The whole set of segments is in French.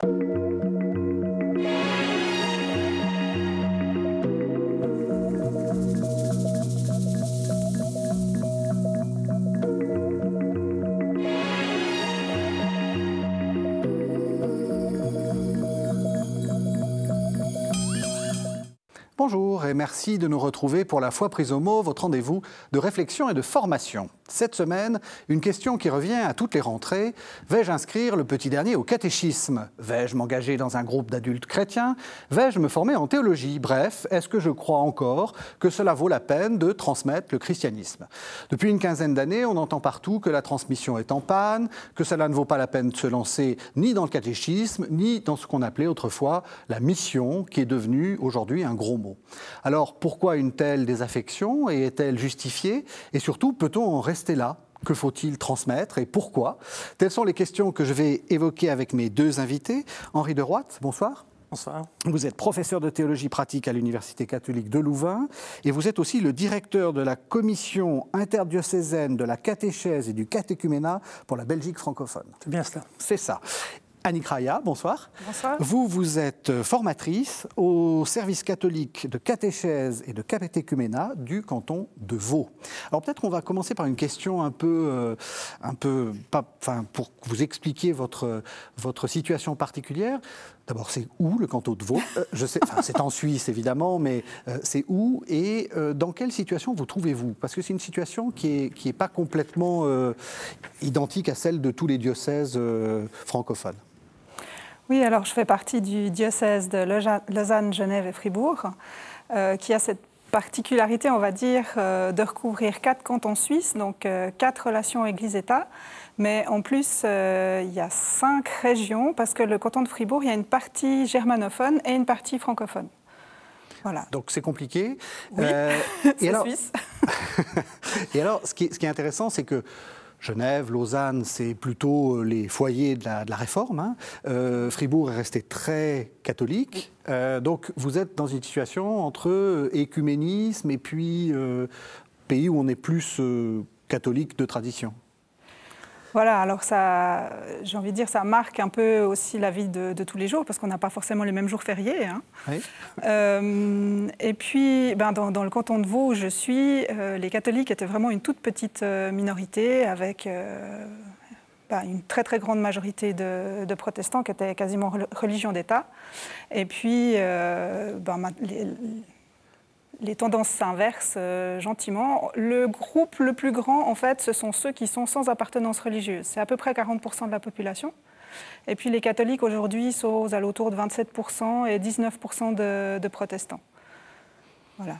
Bonjour et merci de nous retrouver pour la foi prise au mot, votre rendez-vous de réflexion et de formation. Cette semaine, une question qui revient à toutes les rentrées. Vais-je inscrire le petit dernier au catéchisme? Vais-je m'engager dans un groupe d'adultes chrétiens? Vais-je me former en théologie? Bref, est-ce que je crois encore que cela vaut la peine de transmettre le christianisme? Depuis une quinzaine d'années, on entend partout que la transmission est en panne, que cela ne vaut pas la peine de se lancer ni dans le catéchisme, ni dans ce qu'on appelait autrefois la mission, qui est devenue aujourd'hui un gros mot. Alors pourquoi une telle désaffection et est-elle justifiée? Et surtout, peut-on en rester là que faut-il transmettre et pourquoi? Telles sont les questions que je vais évoquer avec mes deux invités. Henri de Roite, bonsoir. Bonsoir. Vous êtes professeur de théologie pratique à l'Université catholique de Louvain et vous êtes aussi le directeur de la commission interdiocésaine de la catéchèse et du catéchuménat pour la Belgique francophone. C'est bien cela. C'est ça. Annick Raya, bonsoir. Bonsoir. Vous, vous êtes formatrice au service catholique de catéchèse et de catéchuménat du canton de Vaud. Alors peut-être qu'on va commencer par une question un peu, euh, un peu pas, enfin, pour vous expliquer votre, votre situation particulière. D'abord, c'est où le canton de Vaud? Euh, c'est en Suisse évidemment, mais euh, c'est où et euh, dans quelle situation vous trouvez-vous? Parce que c'est une situation qui n'est pas complètement identique à celle de tous les diocèses francophones. Oui, alors je fais partie du diocèse de Lausanne, Genève et Fribourg, qui a cette particularité, on va dire, de recouvrir quatre cantons suisses, donc quatre relations Église-État. Mais en plus, euh, il y a cinq régions, parce que le canton de Fribourg, il y a une partie germanophone et une partie francophone. Voilà. Donc c'est compliqué. Oui, Euh, C'est alors, suisse. et alors, ce qui est, ce qui est intéressant, c'est que Genève, Lausanne, c'est plutôt euh, les foyers de la, de la réforme. hein. Euh, Fribourg est resté très catholique. Euh, donc vous êtes dans une situation entre écuménisme et puis euh, pays où on est plus catholique de tradition. Voilà, alors ça, j'ai envie de dire, ça marque un peu aussi la vie de, de tous les jours, parce qu'on n'a pas forcément les mêmes jours fériés. hein. Oui. Euh, et puis, ben, dans, dans le canton de Vaud où je suis, euh, les catholiques étaient vraiment une toute petite euh, minorité avec euh, ben, une très très grande majorité de, de protestants qui étaient quasiment rel- religion d'État. Et puis, ben, les, les tendances s'inversent euh, gentiment. Le groupe le plus grand, en fait, ce sont ceux qui sont sans appartenance religieuse. C'est à peu près 40% de la population. Et puis les catholiques aujourd'hui sont aux alentours de 27% et 19% de, protestants. Voilà.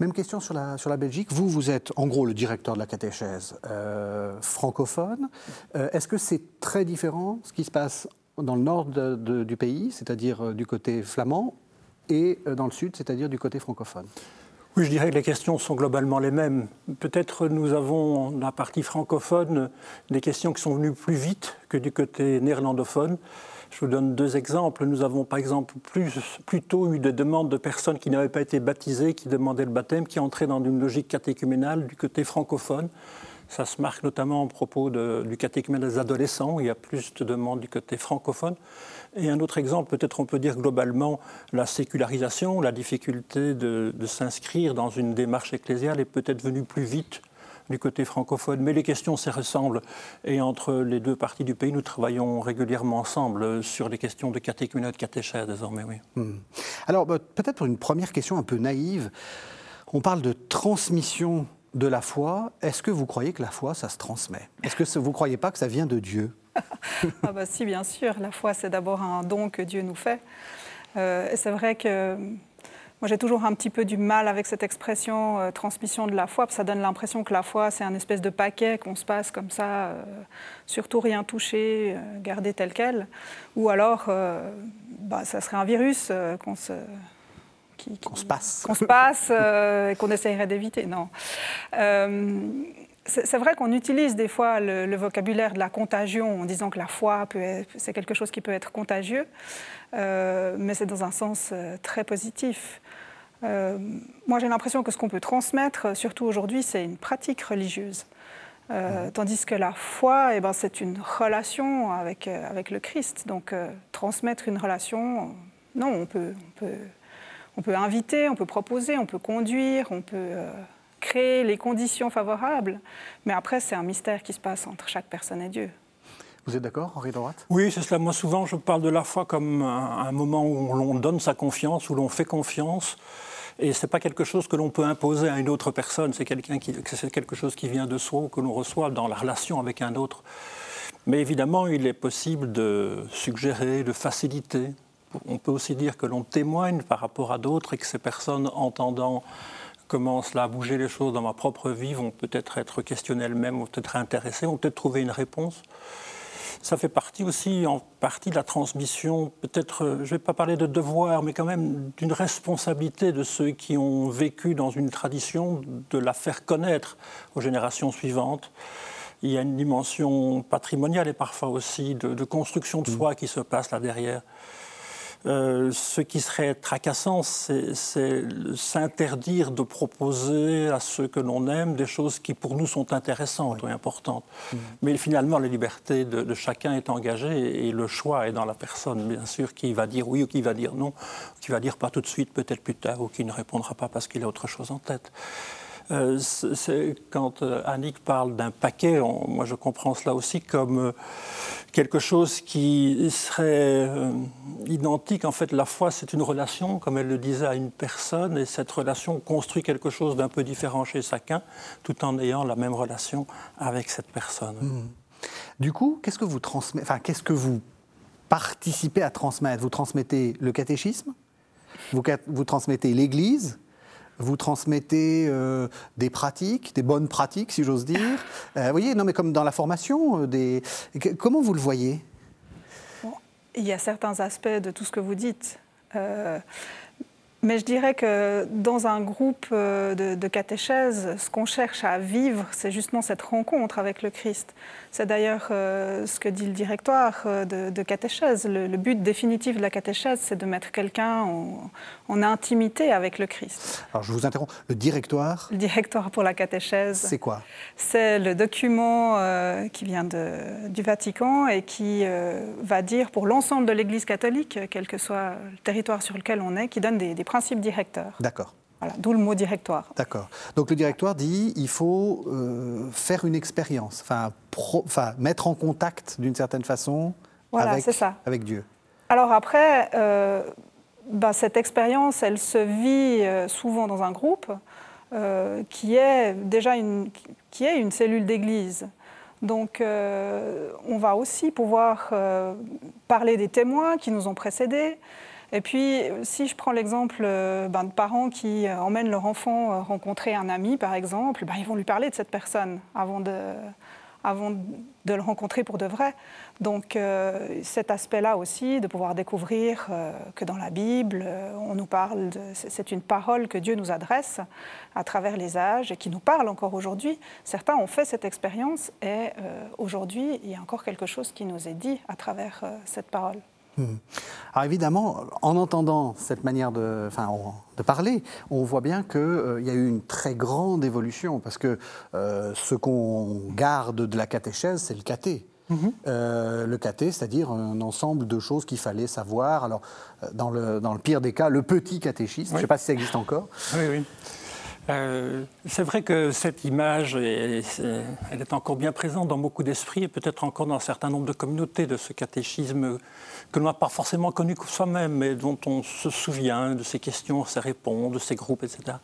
Même question sur la, Belgique. Vous, vous êtes en gros le directeur de la catéchèse euh, francophone. Euh, Est-ce que c'est très différent ce qui se passe dans le nord du pays, c'est-à-dire du côté flamand, et dans le sud, c'est-à-dire du côté francophone? Oui, je dirais que les questions sont globalement les mêmes. Peut-être nous avons, dans la partie francophone, des questions qui sont venues plus vite que du côté néerlandophone. Je vous donne deux exemples. Nous avons par exemple plus, plutôt eu des demandes de personnes qui n'avaient pas été baptisées, qui demandaient le baptême, qui entraient dans une logique catéchuménale du côté francophone. Ça se marque notamment en propos de- du catéchumène des adolescents, il y a plus de demandes du côté francophone. Et un autre exemple, peut-être on peut dire globalement la sécularisation, la difficulté de, s'inscrire dans une démarche ecclésiale est peut-être venue plus vite du côté francophone. Mais les questions se ressemblent. Et entre les deux parties du pays, nous travaillons régulièrement ensemble sur les questions de catéchuménat de catéchèse désormais, oui. Hmm. Alors, bah, peut-être pour une première question un peu naïve, on parle de transmission de la foi. Est-ce que vous croyez que la foi, ça se transmet? Est-ce que vous ne croyez pas que ça vient de Dieu? Ah bah si, bien sûr. La foi, c'est d'abord un don que Dieu nous fait. Euh, et c'est vrai que moi, j'ai toujours un petit peu du mal avec cette expression euh, transmission de la foi, parce que ça donne l'impression que la foi, c'est un espèce de paquet qu'on se passe comme ça, euh, surtout rien toucher, garder tel quel. Ou alors, bah, ça serait un virus qu'on se... Qu'on se passe. qu'on se passe euh, et qu'on essayerait d'éviter. Non. Euh, c'est vrai qu'on utilise des fois le, le vocabulaire de la contagion en disant que la foi, c'est quelque chose qui peut être contagieux, euh, mais c'est dans un sens euh, très positif. Euh, moi, j'ai l'impression que ce qu'on peut transmettre, surtout aujourd'hui, c'est une pratique religieuse. Euh, tandis que la foi, eh ben, c'est une relation avec, avec le Christ. Donc, transmettre une relation, non, on peut, on, peut, on peut inviter, on peut proposer, on peut conduire, on peut créer les conditions favorables. Mais après, c'est un mystère qui se passe entre chaque personne et Dieu. Vous êtes d'accord, Henri Droite Oui, c'est cela. Moi, souvent, je parle de la foi comme un, un moment où l'on donne sa confiance, où l'on fait confiance. Et ce n'est pas quelque chose que l'on peut imposer à une autre personne, c'est quelque chose qui vient de soi ou que l'on reçoit dans la relation avec un autre. Mais évidemment, il est possible de suggérer, de faciliter. On peut aussi dire que l'on témoigne par rapport à d'autres et que ces personnes, entendant comment cela a bougé les choses dans ma propre vie, vont peut-être être questionnées elles-mêmes, vont peut-être intéressées, vont peut-être trouver une réponse ça fait partie aussi en partie de la transmission, peut-être, euh, je ne vais pas parler de devoir, mais quand même d'une responsabilité de ceux qui ont vécu dans une tradition de la faire connaître aux générations suivantes. Il y a une dimension patrimoniale et parfois aussi de, de construction de mmh. foi qui se passe là derrière. Euh, ce qui serait tracassant, c'est s'interdire de proposer à ceux que l'on aime des choses qui pour nous sont intéressantes ou importantes. Mmh. Mais finalement, la liberté de, chacun est engagée et le choix est dans la personne, bien sûr, qui va dire oui ou qui va dire non, qui va dire pas tout de suite, peut-être plus tard, ou qui ne répondra pas parce qu'il a autre chose en tête. Euh, quand euh, Annick parle d'un paquet, moi je comprends cela aussi comme euh, quelque chose qui serait identique. En fait, la foi, c'est une relation, comme elle le disait, à une personne, et cette relation construit quelque chose d'un peu différent chez chacun, tout en ayant la même relation avec cette personne. Mmh. Du coup, qu'est-ce que vous transmettez, enfin, qu'est-ce que vous participez à transmettre? Vous transmettez le catéchisme, vous, vous transmettez l'Église, vous transmettez euh, des pratiques, des bonnes pratiques, si j'ose dire. Euh, vous voyez, non, mais comme dans la formation, euh, des... comment vous le voyez? Il y a certains aspects de tout ce que vous dites. Mais je dirais que dans un groupe de, de catéchèse, ce qu'on cherche à vivre, c'est justement cette rencontre avec le Christ. C'est d'ailleurs euh, ce que dit le directoire euh, de, catéchèse. Le, but définitif de la catéchèse, c'est de mettre quelqu'un en, intimité avec le Christ. Alors je vous interromps. Le directoire Le directoire pour la catéchèse. C'est quoi? C'est le document euh, qui vient de, du Vatican et qui va dire pour l'ensemble de l'Église catholique, quel que soit le territoire sur lequel on est, qui donne des principes directeurs. D'accord. Voilà, d'où le mot directoire. D'accord. Donc le directoire dit il faut euh, faire une expérience, enfin, mettre en contact d'une certaine façon avec, ça. avec Dieu. Alors après, euh, bah, cette expérience, elle se vit euh, souvent dans un groupe qui est déjà une, qui est une cellule d'église. Donc on va aussi pouvoir parler des témoins qui nous ont précédés. Et puis, si je prends l'exemple euh, ben, de parents qui euh, emmènent leur enfant euh, rencontrer un ami, par exemple, ben, ils vont lui parler de cette personne avant de, avant de le rencontrer pour de vrai. Donc cet aspect-là aussi, de pouvoir découvrir que dans la Bible, on nous parle, c'est une parole que Dieu nous adresse à travers les âges et qui nous parle encore aujourd'hui. Certains ont fait cette expérience et aujourd'hui, il y a encore quelque chose qui nous est dit à travers cette parole. Hmm. Alors évidemment, en entendant cette manière de, enfin, de parler, on voit bien qu'il euh, y a eu une très grande évolution, parce que euh, ce qu'on garde de la catéchèse, c'est le caté. Mhm. Euh, le caté, c'est-à-dire un ensemble de choses qu'il fallait savoir. Alors, dans le, dans le, pire des cas, le petit catéchisme, je ne sais pas si ça existe encore. Oui, oui. Euh, c'est vrai que cette image, elle est encore bien présente dans beaucoup d'esprits et peut-être encore dans un certain nombre de communautés de ce catéchisme que l'on n'a pas forcément connu soi-même, mais dont on se souvient de ces questions, ces réponses, de ces groupes, etc.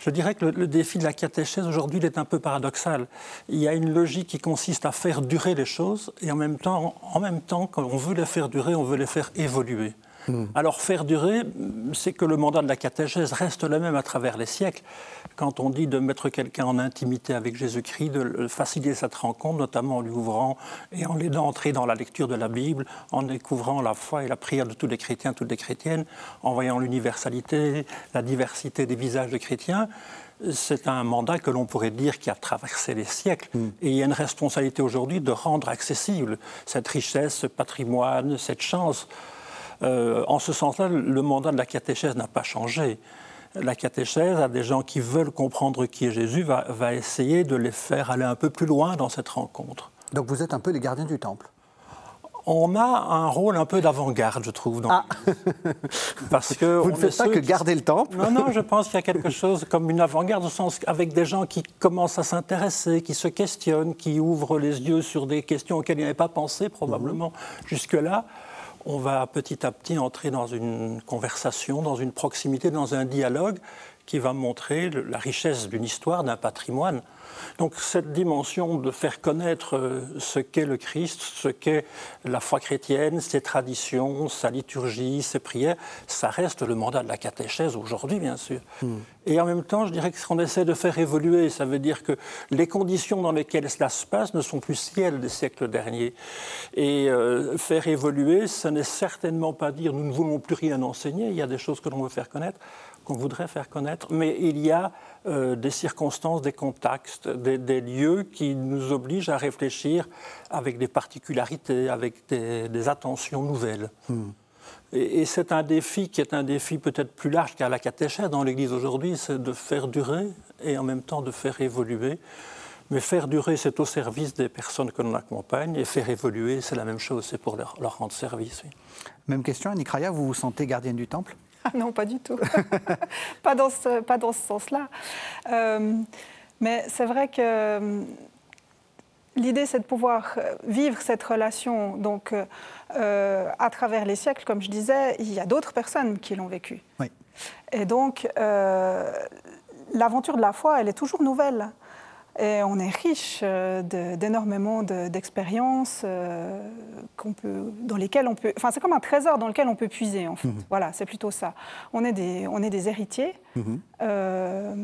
Je dirais que le, défi de la catéchèse aujourd'hui est un peu paradoxal. Il y a une logique qui consiste à faire durer les choses et en même temps, en même temps, quand on veut les faire durer, on veut les faire évoluer. Hmm. Alors faire durer, c'est que le mandat de la catéchèse reste le même à travers les siècles. Quand on dit de mettre quelqu'un en intimité avec Jésus-Christ, de faciliter cette rencontre, notamment en lui ouvrant et en l'aidant à entrer dans la lecture de la Bible, en découvrant la foi et la prière de tous les chrétiens, toutes les chrétiennes, en voyant l'universalité, la diversité des visages des chrétiens, c'est un mandat que l'on pourrait dire qui a traversé les siècles. Hmm. Et il y a une responsabilité aujourd'hui de rendre accessible cette richesse, ce patrimoine, cette chance euh, en ce sens-là, le mandat de la catéchèse n'a pas changé. la catéchèse à des gens qui veulent comprendre qui est Jésus, va, va essayer de les faire aller un peu plus loin dans cette rencontre. Donc vous êtes un peu les gardiens du temple on a un rôle un peu d'avant-garde, je trouve. Dans ah. Parce que Vous ne faites pas que garder le temple Non, non, je pense qu'il y a quelque chose comme une avant-garde, au sens avec des gens qui commencent à s'intéresser, qui se questionnent, qui ouvrent les yeux sur des questions auxquelles ils n'avaient pas pensé probablement mhm. jusque-là. On va petit à petit entrer dans une conversation, dans une proximité, dans un dialogue qui va montrer la richesse d'une histoire, d'un patrimoine. Donc cette dimension de faire connaître euh, ce qu'est le Christ, ce qu'est la foi chrétienne, ses traditions, sa liturgie, ses prières, ça reste le mandat de la catéchèse aujourd'hui, bien sûr. Hmm. Et en même temps, je dirais que ce qu'on essaie de faire évoluer, ça veut dire que les conditions dans lesquelles cela se passe ne sont plus celles des siècles derniers. Et euh, faire évoluer, ça n'est certainement pas dire nous ne voulons plus rien enseigner, il y a des choses que l'on veut faire connaître qu'on voudrait faire connaître, mais il y a euh, des circonstances, des contextes, des, lieux qui nous obligent à réfléchir avec des particularités, avec des, attentions nouvelles. Hmm. Et, c'est un défi qui est un défi peut-être plus large qu'à la catéchèse dans l'Église aujourd'hui, c'est de faire durer et en même temps de faire évoluer. Mais faire durer, c'est au service des personnes que l'on accompagne, et faire évoluer, c'est la même chose, c'est pour leur, rendre service. Même question, Annick Raya, vous vous sentez gardienne du temple? Non, pas du tout. pas dans ce, pas dans ce sens-là. Euh, mais c'est vrai que euh, l'idée, c'est de pouvoir euh, vivre cette relation. Donc, à travers les siècles, comme je disais, il y a d'autres personnes qui l'ont vécu. Oui. Et donc, l'aventure de la foi, elle est toujours nouvelle. Et on est riche euh, d'énormément d'expériences euh, dans lesquelles on peut. Enfin, c'est comme un trésor dans lequel on peut puiser, en fait. Mhm. Voilà, c'est plutôt ça. On est des, on est des héritiers, mhm. euh,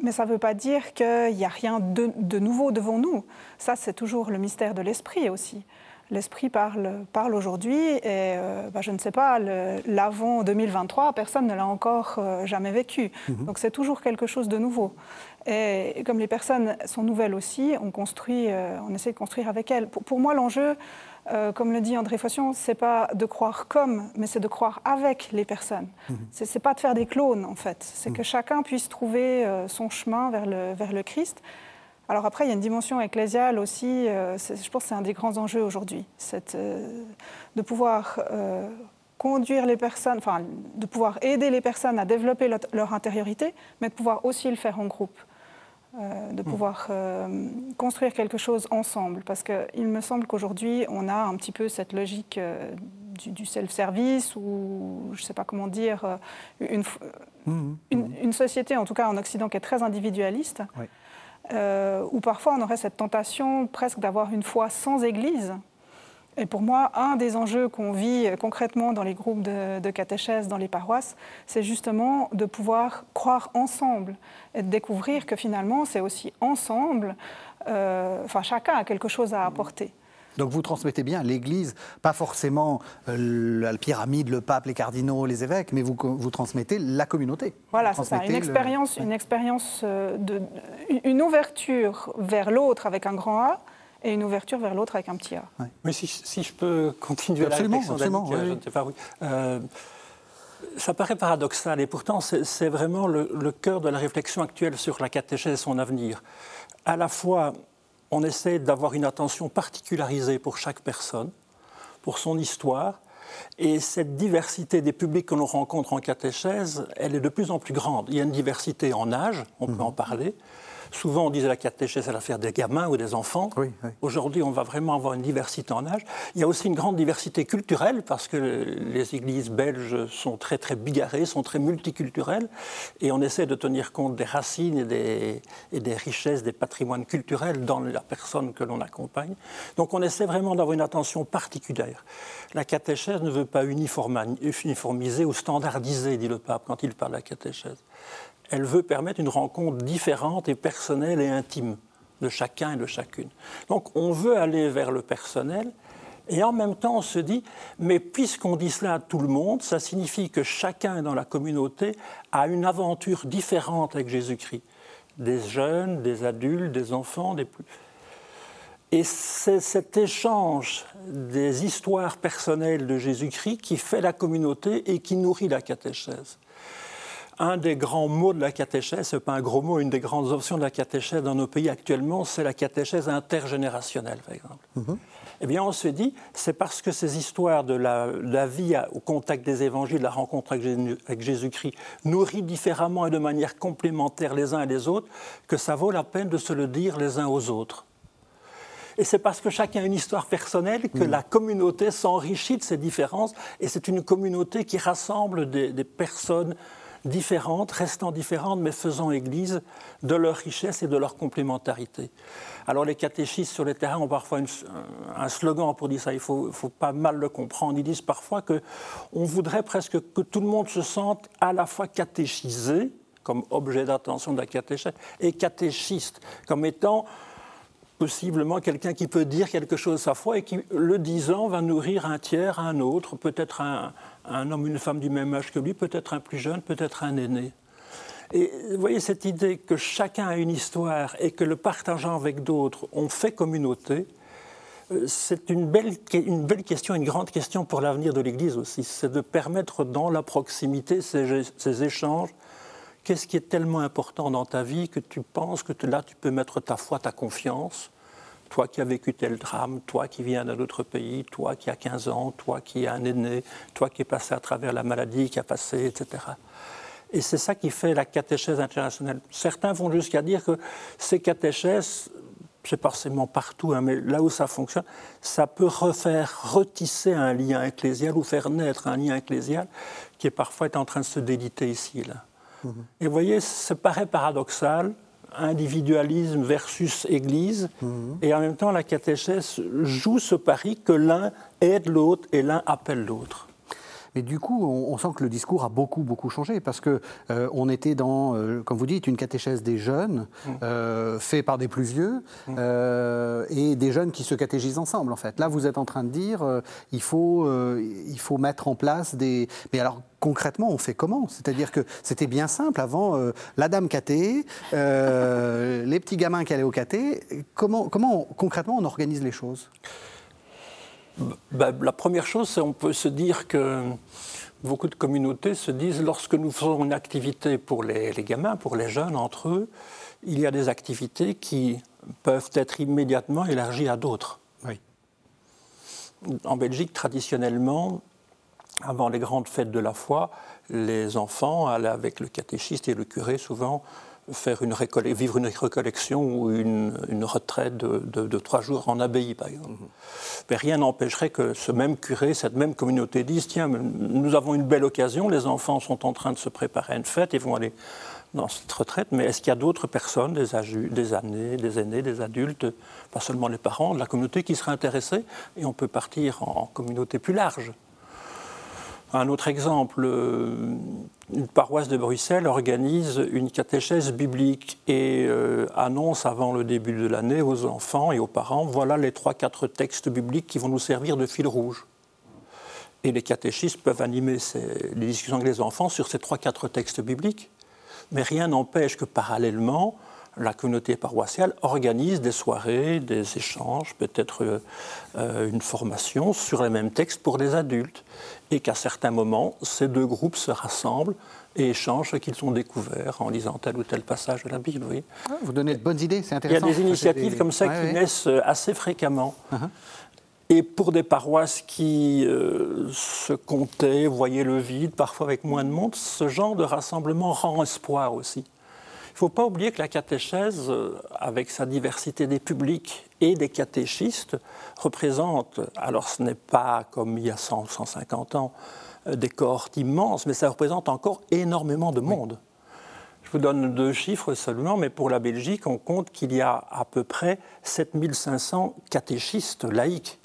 mais ça ne veut pas dire qu'il n'y a rien de, de, nouveau devant nous. Ça, c'est toujours le mystère de l'esprit aussi l'esprit parle, parle aujourd'hui et euh, bah, je ne sais pas, l'avant 2023, personne ne l'a encore euh, jamais vécu. Mhm. Donc c'est toujours quelque chose de nouveau. Et, comme les personnes sont nouvelles aussi, on construit, euh, on essaie de construire avec elles. Pour, moi, l'enjeu, comme le dit André Faution, c'est pas de croire comme, mais c'est de croire avec les personnes. Mhm. Ce C'est pas de faire des clones en fait. C'est mhm. que chacun puisse trouver son chemin vers le, vers le Christ. Alors après, il y a une dimension ecclésiale aussi, euh, je pense que c'est un des grands enjeux aujourd'hui, euh, de pouvoir euh, conduire les personnes, enfin de pouvoir aider les personnes à développer leur, intériorité, mais de pouvoir aussi le faire en groupe. De mmh. pouvoir construire quelque chose ensemble. Parce qu'il me semble qu'aujourd'hui, on a un petit peu cette logique du, self-service ou, je ne sais pas comment dire, une, mmh. une, une, société, en tout cas en Occident, qui est très individualiste. Oui euh, où parfois on aurait cette tentation presque d'avoir une foi sans Église. Et pour moi, un des enjeux qu'on vit concrètement dans les groupes de, de catéchèse, dans les paroisses, c'est justement de pouvoir croire ensemble et de découvrir que finalement, c'est aussi ensemble, euh, enfin chacun a quelque chose à apporter. Donc vous transmettez bien l'Église, pas forcément euh, la pyramide, le pape, les cardinaux, les évêques, mais vous, vous transmettez la communauté. Voilà, c'est ça, une expérience, une expérience euh, de, une ouverture vers l'autre avec un grand A et une ouverture vers l'autre avec un petit A. Mais si, je peux continuer absolument, la absolument, oui, je ne sais pas, oui. Euh, ça paraît paradoxal et pourtant c'est vraiment le, le, cœur de la réflexion actuelle sur la catéchèse et son avenir. À la fois on essaie d'avoir une attention particularisée pour chaque personne, pour son histoire. Et cette diversité des publics que l'on rencontre en catéchèse, elle est de plus en plus grande. Il y a une diversité en âge, on peut en parler. Souvent, on disait la catéchèse, c'est l'affaire des gamins ou des enfants. Aujourd'hui, on va vraiment avoir une diversité en âge. Il y a aussi une grande diversité culturelle, parce que les églises belges sont très, très bigarrées, sont très multiculturelles. Et on essaie de tenir compte des racines et des, et des richesses, des patrimoines culturels dans la personne que l'on accompagne. Donc, on essaie vraiment d'avoir une attention particulière. La catéchèse ne veut pas uniformiser ou standardiser, dit le pape quand il parle de la catéchèse elle veut permettre une rencontre différente et personnelle et intime de chacun et de chacune. Donc on veut aller vers le personnel, et en même temps, on se dit, mais puisqu'on dit cela à tout le monde, ça signifie que chacun dans la communauté a une aventure différente avec Jésus-Christ. Des jeunes, des adultes, des enfants, des plus... Et c'est cet échange des histoires personnelles de Jésus-Christ qui fait la communauté et qui nourrit la catéchèse. Un des grands mots de la catéchèse, ce n'est pas un gros mot, une des grandes options de la catéchèse dans nos pays actuellement, c'est la catéchèse intergénérationnelle, par exemple. Mhm. Eh bien, on se dit, c'est parce que ces histoires de la, vie au contact des évangiles, de la rencontre avec Jésus-Christ, nourrit différemment et de manière complémentaire les uns et les autres, que ça vaut la peine de se le dire les uns aux autres. Et c'est parce que chacun a une histoire personnelle que la communauté s'enrichit de ces différences. Et c'est une communauté qui rassemble des, des, personnes différentes, restant différentes, mais faisant église de leur richesse et de leur complémentarité. Alors les catéchistes sur les terrains ont parfois un slogan pour dire ça, il faut, faut, pas mal le comprendre. Ils disent parfois qu'on voudrait presque que tout le monde se sente à la fois catéchisé, comme objet d'attention de la catéchèse, et catéchiste, comme étant possiblement quelqu'un qui peut dire quelque chose de sa foi et qui, le disant, va nourrir un tiers, un autre, peut-être un, un homme, une femme du même âge que lui, peut-être un plus jeune, peut-être un aîné. Et vous voyez cette idée que chacun a une histoire et que le partageant avec d'autres, on fait communauté, euh, c'est une belle, une belle question, une grande question pour l'avenir de l'Église aussi. C'est de permettre dans la proximité ces, ces échanges. Qu'est-ce qui est tellement important dans ta vie que tu penses que là tu peux mettre ta foi, ta confiance toi qui as vécu tel drame, toi qui viens d'un autre pays, toi qui as 15 ans, toi qui es un aîné, toi qui es passé à travers la maladie, qui a passé, etc. Et c'est ça qui fait la catéchèse internationale. Certains vont jusqu'à dire que ces catéchèses, c'est forcément partout, hein, mais là où ça fonctionne, ça peut refaire retisser un lien ecclésial ou faire naître un lien ecclésial qui est parfois en train de se déliter ici. Là. Mm-hmm. Et vous voyez, ça paraît paradoxal, individualisme versus Église, mhm. et en même temps la catéchèse joue ce pari que l'un aide l'autre et l'un appelle l'autre. Mais du coup, on, sent que le discours a beaucoup, beaucoup changé parce que euh, on était dans, euh, comme vous dites, une catéchèse des jeunes, mm. euh, fait par des plus vieux, mm. et des jeunes qui se catéchisent ensemble, en fait. Là, vous êtes en train de dire, il faut, il faut mettre en place des. Mais alors, concrètement, on fait comment C'est-à-dire que c'était bien simple avant, la dame cathée, les petits gamins qui allaient au caté. Comment, comment concrètement on organise les choses? Bah, la première chose, c'est on peut se dire que beaucoup de communautés se disent lorsque nous faisons une activité pour les, gamins, pour les jeunes entre eux, il y a des activités qui peuvent être immédiatement élargies à d'autres. Oui. En Belgique, traditionnellement, avant les grandes fêtes de la foi, les enfants allaient avec le catéchiste et le curé souvent faire une vivre une récollection ou une, retraite de, trois jours en abbaye, par exemple. Mhm. Mais rien n'empêcherait que ce même curé, cette même communauté dise tiens, nous avons une belle occasion, les enfants sont en train de se préparer à une fête, ils vont aller dans cette retraite, mais est-ce qu'il y a d'autres personnes, des, des années, des aînés, des adultes, pas seulement les parents, de la communauté qui seraient intéressés Et on peut partir en communauté plus large? Un autre exemple, euh, une paroisse de Bruxelles organise une catéchèse biblique et euh, annonce avant le début de l'année aux enfants et aux parents, voilà les trois, quatre textes bibliques qui vont nous servir de fil rouge. Et les catéchistes peuvent animer les discussions avec les enfants sur ces trois, quatre textes bibliques, mais rien n'empêche que parallèlement, la communauté paroissiale organise des soirées, des échanges, peut-être euh, euh, une formation sur les mêmes textes pour les adultes, et qu'à certains moments, ces deux groupes se rassemblent et échangent ce qu'ils ont découvert en lisant tel ou tel passage de la Bible. Oui. Ah, vous donnez de bonnes idées, c'est intéressant. Il y a des initiatives comme ça qui naissent euh, assez fréquemment. Uh-huh. Et pour des paroisses qui se comptaient, voyaient le vide, parfois avec moins de monde, ce genre de rassemblement rend espoir aussi. Il ne faut pas oublier que la catéchèse, euh, avec sa diversité des publics et des catéchistes, représente, alors ce n'est pas comme il y a 100 150 ans, euh, des cohortes immenses, mais ça représente encore énormément de monde. Je vous donne deux chiffres seulement, mais pour la Belgique, on compte qu'il y a à peu près 7500 catéchistes laïcs.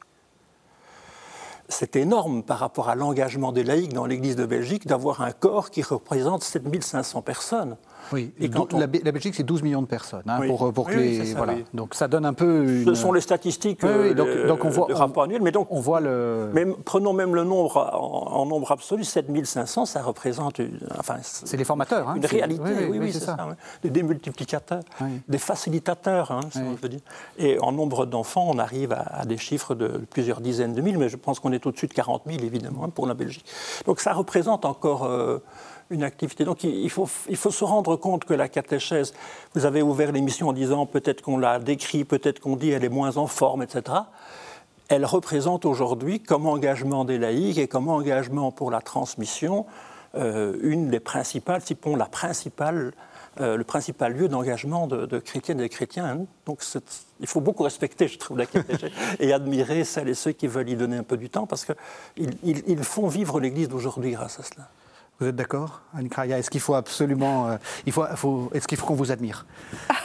C'est énorme par rapport à l'engagement des laïcs dans l'Église de Belgique d'avoir un corps qui représente 7500 personnes. Oui, et quand la, Belgique, c'est 12 millions de personnes. Hein, pour, pour les, voilà. Donc ça donne un peu. Ce sont les statistiques donc, euh, donc on voit, rapport annuel. Mais donc, on voit le. Prenons même le nombre en, nombre absolu 7500, ça représente. enfin, c'est les formateurs. Hein, une réalité, oui, oui, c'est ça. des démultiplicateurs, des facilitateurs, hein, si on veut dire. Et en nombre d'enfants, on arrive à, des chiffres de plusieurs dizaines de mille, mais je pense qu'on est au-dessus de 40 000, évidemment, pour la Belgique. Donc ça représente encore. Euh, une activité. Donc il faut, il faut se rendre compte que la catéchèse, vous avez ouvert l'émission en disant peut-être qu'on l'a décrit, peut-être qu'on dit elle est moins en forme, etc. Elle représente aujourd'hui, comme engagement des laïcs et comme engagement pour la transmission, euh, une des principales, sinon la principale, euh, le principal lieu d'engagement de, chrétiennes et chrétiens. Hein. Donc il faut beaucoup respecter, je trouve, la catéchèse et admirer celles et ceux qui veulent y donner un peu du temps parce qu'ils ils font vivre l'Église d'aujourd'hui grâce à cela. Vous êtes d'accord, Kraya Est-ce qu'il faut absolument. Euh, il faut, faut est-ce qu'il faut qu'on vous admire?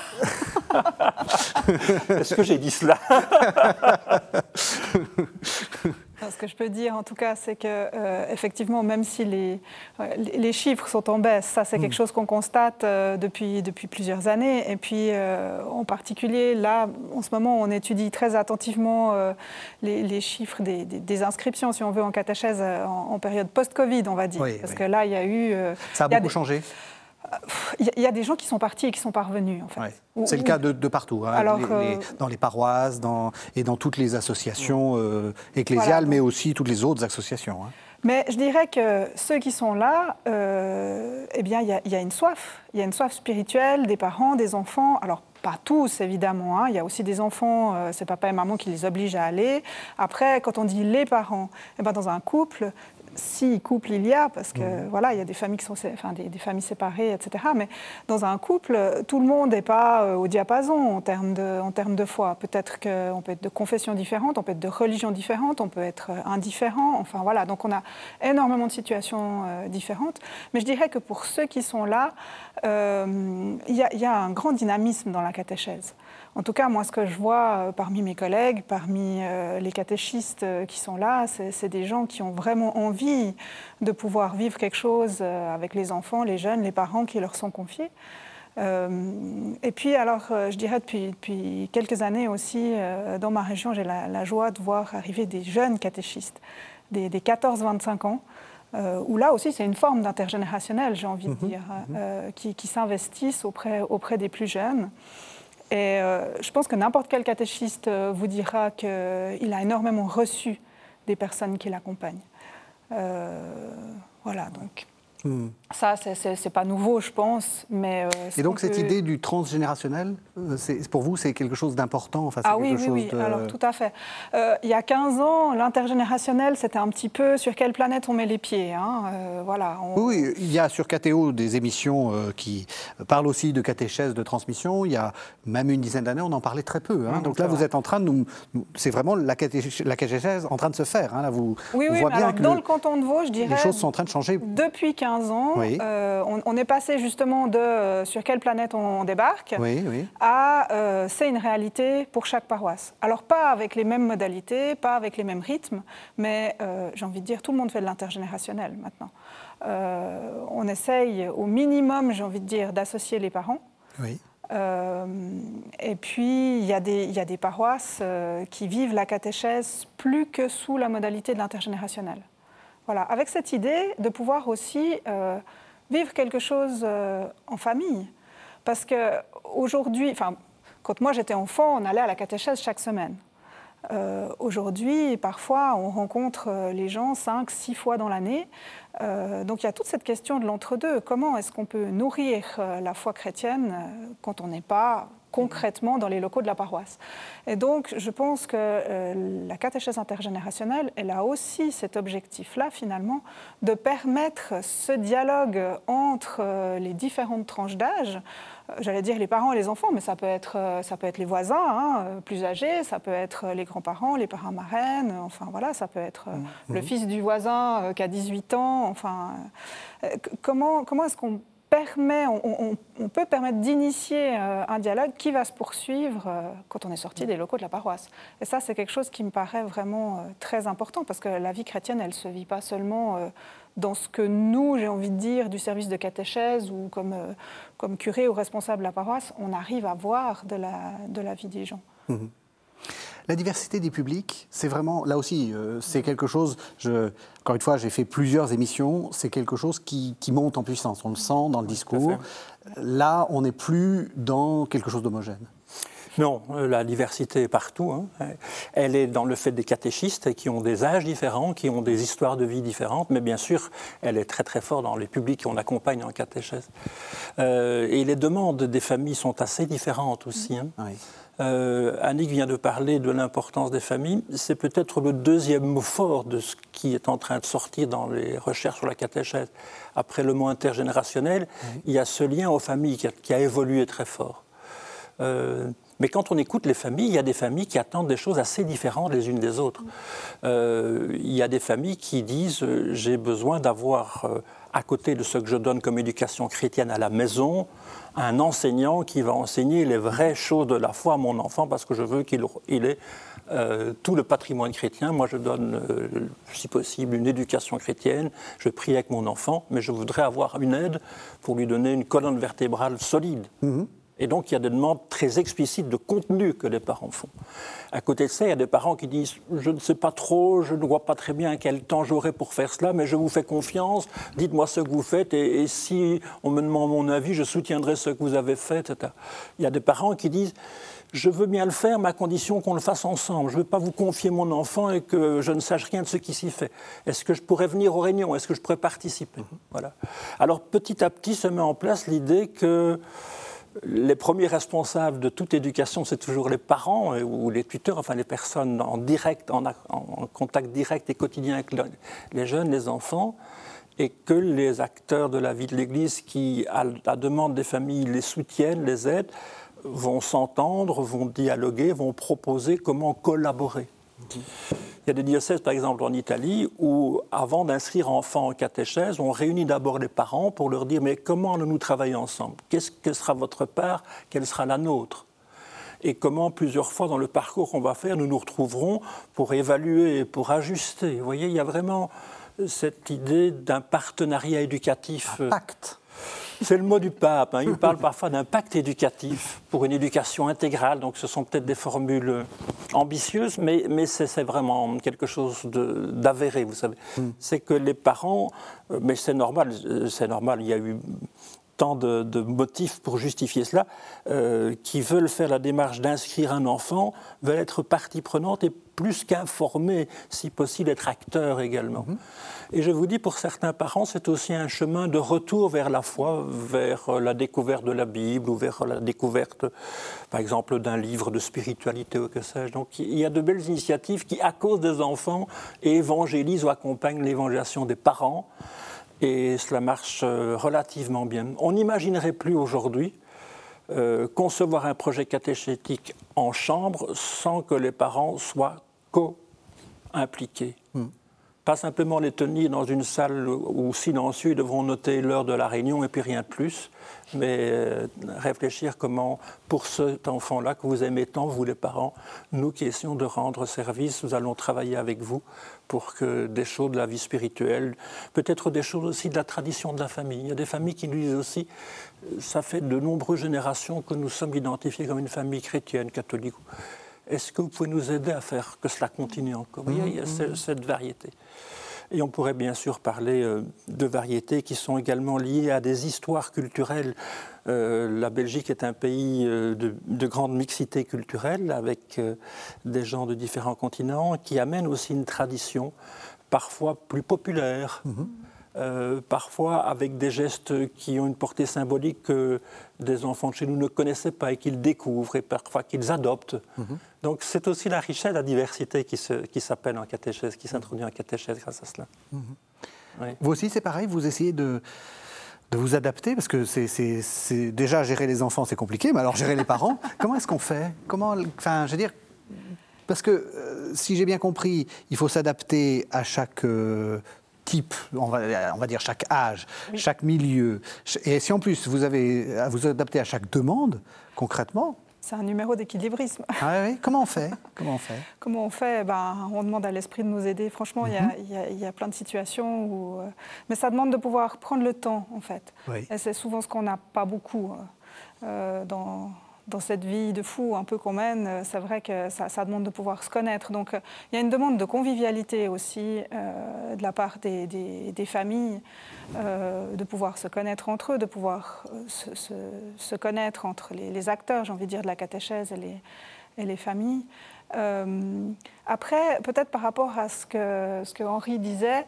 Est-ce que j'ai dit cela? Ce que je peux dire, en tout cas, c'est que euh, effectivement, même si les, les chiffres sont en baisse, ça c'est quelque mm. chose qu'on constate euh, depuis, depuis plusieurs années. Et puis, euh, en particulier, là, en ce moment, on étudie très attentivement les, chiffres des, des, inscriptions, si on veut, en catéchèse en, période post-Covid, on va dire. Parce que là, il y a eu. ça a beaucoup changé il y, a des gens qui sont partis et qui sont parvenus, en fait. C'est le cas de, partout, hein. Alors, dans les paroisses dans, et dans toutes les associations euh, ecclésiales, mais aussi toutes les autres associations. Hein. Mais je dirais que ceux qui sont là, euh, eh bien, il y, a une soif. Il y a une soif spirituelle des parents, des enfants. Alors, pas tous, évidemment. Hein. Il y a aussi des enfants, euh, c'est papa et maman qui les obligent à aller. Après, quand on dit les parents, eh ben, dans un couple, si couple il y a, parce que mmh. voilà, il y a des familles qui sont, enfin, des, familles séparées, etc. Mais dans un couple, tout le monde n'est pas euh, au diapason en termes de, en termes de foi. Peut-être qu'on peut être de confessions différentes, on peut être de religions différentes, on peut être euh, indifférent. Enfin voilà, donc on a énormément de situations euh, différentes. Mais je dirais que pour ceux qui sont là, il y, y, a un grand dynamisme dans la catéchèse. En tout cas, moi, ce que je vois euh, parmi mes collègues, parmi euh, les catéchistes euh, qui sont là, c'est des gens qui ont vraiment envie de pouvoir vivre quelque chose avec les enfants, les jeunes, les parents qui leur sont confiés. et puis, alors, je dirais depuis, quelques années aussi, dans ma région, j'ai la, joie de voir arriver des jeunes catéchistes, des, 14-25 ans, où là aussi c'est une forme d'intergénérationnel, j'ai envie de mhm. dire, mhm. qui, s'investissent auprès, auprès des plus jeunes. Et euh, je pense que n'importe quel catéchiste euh, vous dira qu'il a énormément reçu des personnes qui l'accompagnent. Euh, voilà, donc Hmm. Ça, c'est pas nouveau, je pense. Mais, euh, Et donc, cette idée du transgénérationnel, euh, pour vous, c'est quelque chose d'important enfin, Ah oui, oui, oui. Alors, tout à fait. Euh, il y a 15 ans, l'intergénérationnel, c'était un petit peu sur quelle planète on met les pieds. Hein. voilà, Oui, il y a sur KTO des émissions qui parlent aussi de catéchèse, de transmission. Il y a même une dizaine d'années, on en parlait très peu. Hein. Donc là, vous êtes en train de nous. c'est vraiment la catéchèse, en train de se faire. Hein. Là, vous, oui, oui, bien alors, dans le, canton de Vaud, je dirais. Les choses sont en train de changer. Depuis 15 ans, euh, on, est passé justement de euh, sur quelle planète on, débarque à euh, c'est une réalité pour chaque paroisse. Alors pas avec les mêmes modalités, pas avec les mêmes rythmes, mais j'ai envie de dire tout le monde fait de l'intergénérationnel maintenant. on essaye au minimum, j'ai envie de dire, d'associer les parents. et puis, il y, a des, y a des paroisses qui vivent la catéchèse plus que sous la modalité de l'intergénérationnel. Voilà, avec cette idée de pouvoir aussi euh, vivre quelque chose euh, en famille. Parce qu'aujourd'hui, enfin, quand moi j'étais enfant, on allait à la catéchèse chaque semaine. Euh, aujourd'hui, parfois, on rencontre les gens cinq, six fois dans l'année. donc il y a toute cette question de l'entre-deux. Comment est-ce qu'on peut nourrir la foi chrétienne quand on n'est pas concrètement dans les locaux de la paroisse. Et donc, je pense que euh, la catéchèse intergénérationnelle, elle a aussi cet objectif-là, finalement, de permettre ce dialogue entre euh, les différentes tranches d'âge. Euh, j'allais dire les parents et les enfants, mais ça peut être, ça peut être les voisins hein, plus âgés, ça peut être les grands-parents, les parents marraines, enfin voilà, ça peut être mmh. le fils du voisin qui a 18 ans. Enfin, comment, comment est-ce qu'on on, peut permettre d'initier euh, un dialogue qui va se poursuivre euh, quand on est sorti des locaux de la paroisse. Et ça, c'est quelque chose qui me paraît vraiment euh, très important parce que la vie chrétienne, elle ne se vit pas seulement dans ce que nous, j'ai envie de dire, du service de catéchèse ou comme, comme curé ou responsable de la paroisse, on arrive à voir de la, de la vie des gens. Mmh. La diversité des publics, c'est vraiment, là aussi, euh, c'est quelque chose, je, encore une fois, j'ai fait plusieurs émissions, c'est quelque chose qui, monte en puissance. On le sent dans le discours. Là, on n'est plus dans quelque chose d'homogène. Non, euh, la diversité est partout. Hein. Elle est dans le fait des catéchistes qui ont des âges différents, qui ont des histoires de vie différentes, mais bien sûr, elle est très très forte dans les publics qu'on accompagne en catéchèse. Euh, et les demandes des familles sont assez différentes aussi. Hein. Euh, Annick vient de parler de l'importance des familles. C'est peut-être le deuxième mot fort de ce qui est en train de sortir dans les recherches sur la catéchèse. Après le mot intergénérationnel, il y a ce lien aux familles qui a, évolué très fort. Euh, mais quand on écoute les familles, il y a des familles qui attendent des choses assez différentes les unes des autres. Euh, il y a des familles qui disent j'ai besoin d'avoir à côté de ce que je donne comme éducation chrétienne à la maison, un enseignant qui va enseigner les vraies choses de la foi à mon enfant parce que je veux qu'il ait euh, tout le patrimoine chrétien. Moi, je donne, euh, si possible, une éducation chrétienne. Je prie avec mon enfant, mais je voudrais avoir une aide pour lui donner une colonne vertébrale solide. Mhm. Et donc, il y a des demandes très explicites de contenu que les parents font. À côté de ça, il y a des parents qui disent Je ne sais pas trop, je ne vois pas très bien quel temps j'aurai pour faire cela, mais je vous fais confiance, dites-moi ce que vous faites, et, si on me demande mon avis, je soutiendrai ce que vous avez fait, etc. Il y a des parents qui disent je veux bien le faire, mais à condition qu'on le fasse ensemble. Je ne veux pas vous confier mon enfant et que je ne sache rien de ce qui s'y fait. Est-ce que je pourrais venir aux réunions? Est-ce que je pourrais participer Voilà. Alors petit à petit se met en place l'idée que les premiers responsables de toute éducation, c'est toujours les parents euh, ou les tuteurs, enfin les personnes en contact direct et quotidien avec les jeunes, les enfants, et que les acteurs de la vie de l'Église qui, à la demande des familles, les soutiennent, les aident, vont s'entendre, vont dialoguer, vont proposer comment collaborer. Il y a des diocèses, par exemple en Italie, où avant d'inscrire enfants en catéchèse, on réunit d'abord les parents pour leur dire mais comment allons-nous travailler ensemble? Qu'est-ce que sera votre part? Quelle sera la nôtre? Et comment plusieurs fois dans le parcours qu'on va faire, nous nous retrouverons pour évaluer et pour ajuster? Vous voyez, il y a vraiment cette idée d'un partenariat éducatif. Un pacte. C'est le mot du pape. Hein. Il parle parfois d'un pacte éducatif pour une éducation intégrale. Donc ce sont peut-être des formules ambitieuses, mais, mais c'est vraiment quelque chose d'avéré, vous savez. Hmm. C'est que les parents, euh, mais c'est normal, c'est normal, il y a eu tant de, motifs pour justifier cela, euh, qui veulent faire la démarche d'inscrire un enfant, veulent être partie prenante et plus qu'informer, si possible, être acteur également. Mhm. Et je vous dis, pour certains parents, c'est aussi un chemin de retour vers la foi, vers la découverte de la Bible ou vers la découverte, par exemple, d'un livre de spiritualité ou que sais-je. Donc il y a de belles initiatives qui, à cause des enfants, évangélisent ou accompagnent l'évangélisation des parents et cela marche euh, relativement bien. On n'imaginerait plus aujourd'hui euh, concevoir un projet catéchétique en chambre sans que les parents soient co-impliqués. Hmm. Pas simplement les tenir dans une salle où silencieux, ils devront noter l'heure de la réunion et puis rien de plus, mais euh, réfléchir comment, pour cet enfant-là que vous aimez tant, vous les parents, nous qui essayons de rendre service, nous allons travailler avec vous pour que des choses de la vie spirituelle, peut-être des choses aussi de la tradition de la famille. Il y a des familles qui nous disent aussi, ça fait de nombreuses générations que nous sommes identifiés comme une famille chrétienne, catholique. Est-ce que vous pouvez nous aider à faire que cela continue encore Il y a, mmh. cette variété. Et on pourrait bien sûr parler euh, de variétés qui sont également liées à des histoires culturelles. Euh, la Belgique est un pays euh, de, grande mixité culturelle avec des gens de différents continents qui amènent aussi une tradition parfois plus populaire. Mhm. parfois avec des gestes qui ont une portée symbolique que des enfants de chez nous ne connaissaient pas et qu'ils découvrent et parfois qu'ils adoptent. Mhm. Donc c'est aussi la richesse, la diversité qui, s'appelle en catéchèse, qui s'introduit en catéchèse grâce à cela. Mhm. Vous aussi, c'est pareil, vous essayez de, vous adapter Parce que c'est déjà gérer les enfants, c'est compliqué, mais alors gérer les parents, comment est-ce qu'on fait? Comment, Enfin, je veux dire, parce que euh, si j'ai bien compris, il faut s'adapter à chaque euh, type, on va, on va, dire chaque âge, chaque milieu. Et si en plus vous avez à vous adapter à chaque demande, concrètement, c'est un numéro d'équilibrisme. Ah oui, comment on fait? Comment on fait? Comment on fait? Ben, On demande à l'esprit de nous aider. Franchement, il y, y, a plein de situations où... Euh, mais ça demande de pouvoir prendre le temps, en fait. Et c'est souvent ce qu'on n'a pas beaucoup euh, dans, dans cette vie de fou un peu qu'on mène, euh, c'est vrai que ça, demande de pouvoir se connaître. Donc euh, il y a une demande de convivialité aussi euh, de la part des, familles, de pouvoir se connaître entre eux, de pouvoir se, connaître entre les, acteurs, j'ai envie de dire, de la catéchèse et les, familles. après, peut-être par rapport à ce que, ce que Henri disait,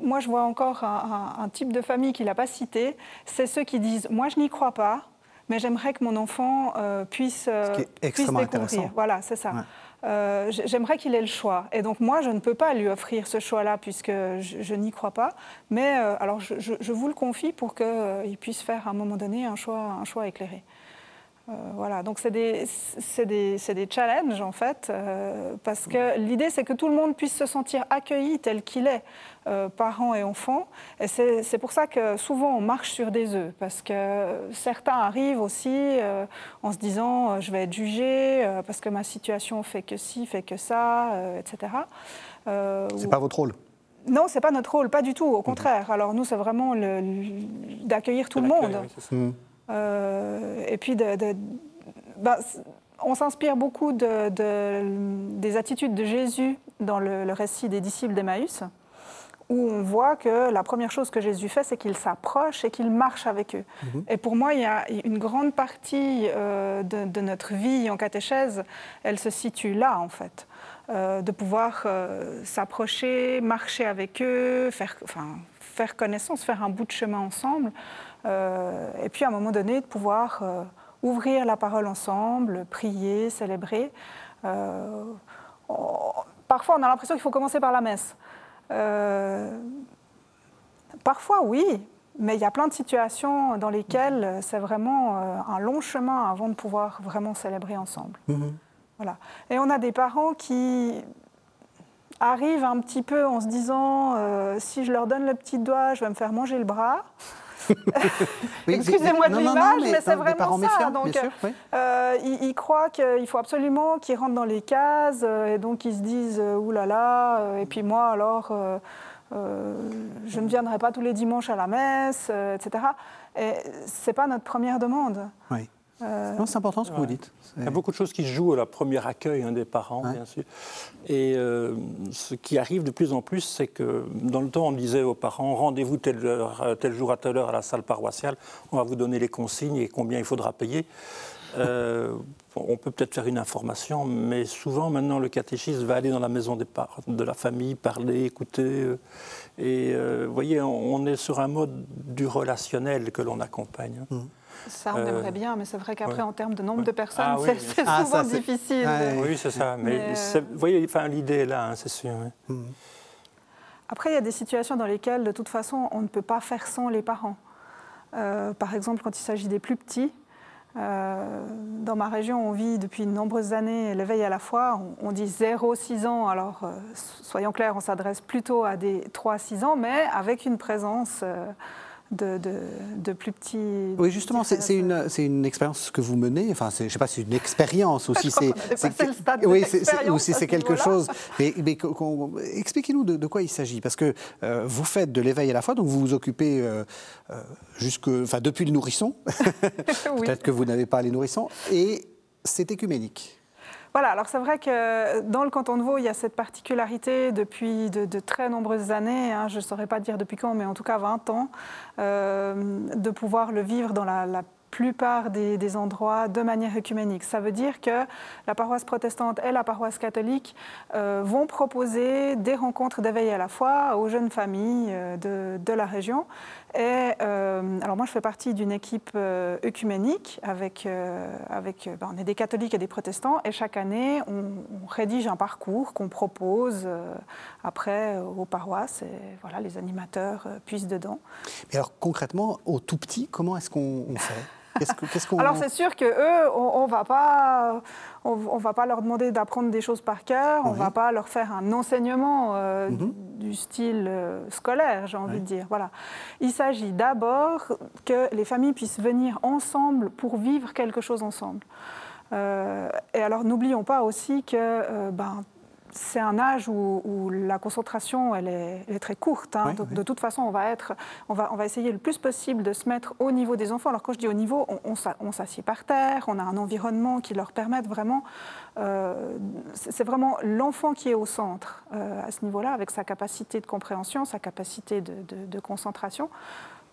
moi je vois encore un, un type de famille qu'il n'a pas cité, c'est ceux qui disent, moi je n'y crois pas, mais j'aimerais que mon enfant euh, puisse, euh, puisse découvrir. Voilà, c'est ça. Euh, j'aimerais qu'il ait le choix. Et donc moi, je ne peux pas lui offrir ce choix-là puisque je, n'y crois pas. Mais alors, je, je, vous le confie pour qu'il puisse faire à un moment donné un choix, un choix éclairé. Euh, voilà, donc c'est des, des, des, challenges en fait, euh, parce que l'idée c'est que tout le monde puisse se sentir accueilli tel qu'il est, euh, parents et enfants. Et c'est pour ça que souvent on marche sur des œufs, parce que certains arrivent aussi en se disant je vais être jugé parce que ma situation fait que ci, fait que ça, etc. c'est pas votre rôle non, c'est pas notre rôle, pas du tout. Au contraire. Alors nous, c'est vraiment d'accueillir tout le monde. Euh, et puis, bah, on s'inspire beaucoup des attitudes de Jésus dans le, récit des disciples d'Emmaüs, où on voit que la première chose que Jésus fait, c'est qu'il s'approche et qu'il marche avec eux. Mhm. Et pour moi, il y a une grande partie euh, de, notre vie en catéchèse, elle se situe là, en fait. Euh, de pouvoir s'approcher, marcher avec eux, faire, enfin, faire connaissance, faire un bout de chemin ensemble. Euh, et puis à un moment donné, de pouvoir euh, ouvrir la parole ensemble, prier, célébrer. Euh, parfois, on a l'impression qu'il faut commencer par la messe. parfois, oui, mais il y a plein de situations dans lesquelles c'est vraiment un long chemin avant de pouvoir vraiment célébrer ensemble. Mhm. Voilà. Et on a des parents qui arrivent un petit peu en se disant si je leur donne le petit doigt, je vais me faire manger le bras. Excusez-moi de l'image, mais, c'est vraiment ça. donc, euh, ils, croient qu'il faut absolument qu'ils rentrent dans les cases, euh, et donc ils se disent euh, oulala, là là, et puis moi alors. je ne viendrai pas tous les dimanches à la messe, etc. Et c'est pas notre première demande. Oui. Euh, c'est important ce que vous dites. Il y a beaucoup de choses qui se jouent à la première accueil hein, des parents, bien sûr. Et euh, ce qui arrive de plus en plus, c'est que dans le temps, on disait aux parents rendez-vous tel, tel, jour à telle heure à la salle paroissiale, on va vous donner les consignes et combien il faudra payer. Euh, on peut peut-être faire une information, mais souvent maintenant le catéchisme va aller dans la maison des de la famille, parler, écouter. et vous voyez, on, est sur un mode du relationnel que l'on accompagne. Hein. Mmh. Ça, on euh, aimerait bien, mais c'est vrai qu'après, en termes de nombre de personnes, ah c'est ah, souvent difficile. Oui, c'est ça. Mais, vous voyez, enfin, l'idée est là, hein, c'est sûr. Hmm. Après, il y a des situations dans lesquelles, de toute façon, on ne peut pas faire sans les parents. Euh, par exemple, quand il s'agit des plus petits, euh, dans ma région, on vit depuis de nombreuses années l'éveil à la foi. On, dit 0-6 ans, alors soyons clairs, on s'adresse plutôt à des 3-6 ans, mais avec une présence de, plus petits. Oui, justement, c'est une, une expérience que vous menez. Enfin, je ne sais pas, c'est une expérience aussi. C'est le stade oui, ou si c'est quelque chose. Mais, expliquez-nous de, quoi il s'agit, parce que euh, vous faites de l'éveil à la fois, donc vous vous occupez euh, euh, jusque, enfin, depuis le nourrisson. Peut-être que vous n'avez pas les nourrissons, et c'est écuménique. Voilà, alors c'est vrai que dans le canton de Vaud, il y a cette particularité depuis de, très nombreuses années, hein, je ne saurais pas dire depuis quand, mais en tout cas 20 ans, euh, de pouvoir le vivre dans la, plupart des, endroits de manière œcuménique. Ça veut dire que la paroisse protestante et la paroisse catholique euh, vont proposer des rencontres d'éveil à la foi aux jeunes familles euh, de, la région. Euh, alors moi, je fais partie d'une équipe œcuménique avec, avec ben, on est des catholiques et des protestants, et chaque année, on, rédige un parcours qu'on propose après aux paroisses, et voilà, les animateurs puissent dedans. Mais alors concrètement, au tout petit, comment est-ce qu'on fait? Alors c'est sûr que eux, on, ne va pas, on, va pas leur demander d'apprendre des choses par cœur, on ne va pas leur faire un enseignement euh, mhm. du, style euh, scolaire, j'ai envie de dire. Voilà. Il s'agit d'abord que les familles puissent venir ensemble pour vivre quelque chose ensemble. Euh, et alors n'oublions pas aussi que ben, c'est un âge où, la concentration elle est, très courte. Hein. Donc, De toute façon, on va, être, on, va, on va essayer le plus possible de se mettre au niveau des enfants. Alors quand je dis au niveau, on, on s'assied par terre, on a un environnement qui leur permet vraiment... Euh, c'est vraiment l'enfant qui est au centre euh, à ce niveau-là, avec sa capacité de compréhension, sa capacité de, de concentration.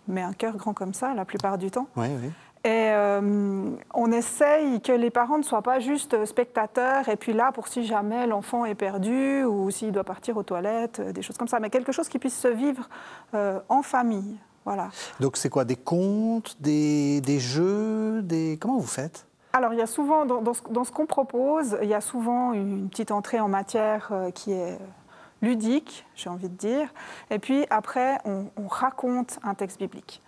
Mais un cœur grand comme ça, la plupart du temps. Oui, oui. Et euh, on essaye que les parents ne soient pas juste spectateurs et puis là pour si jamais l'enfant est perdu ou s'il doit partir aux toilettes, euh, des choses comme ça, mais quelque chose qui puisse se vivre euh, en famille. Voilà. Donc c'est quoi Des contes, des, jeux des... Comment vous faites? Alors, il y a souvent, dans, ce, qu'on propose, il y a souvent une petite entrée en matière qui est ludique, j'ai envie de dire. Et puis après, on raconte un texte biblique.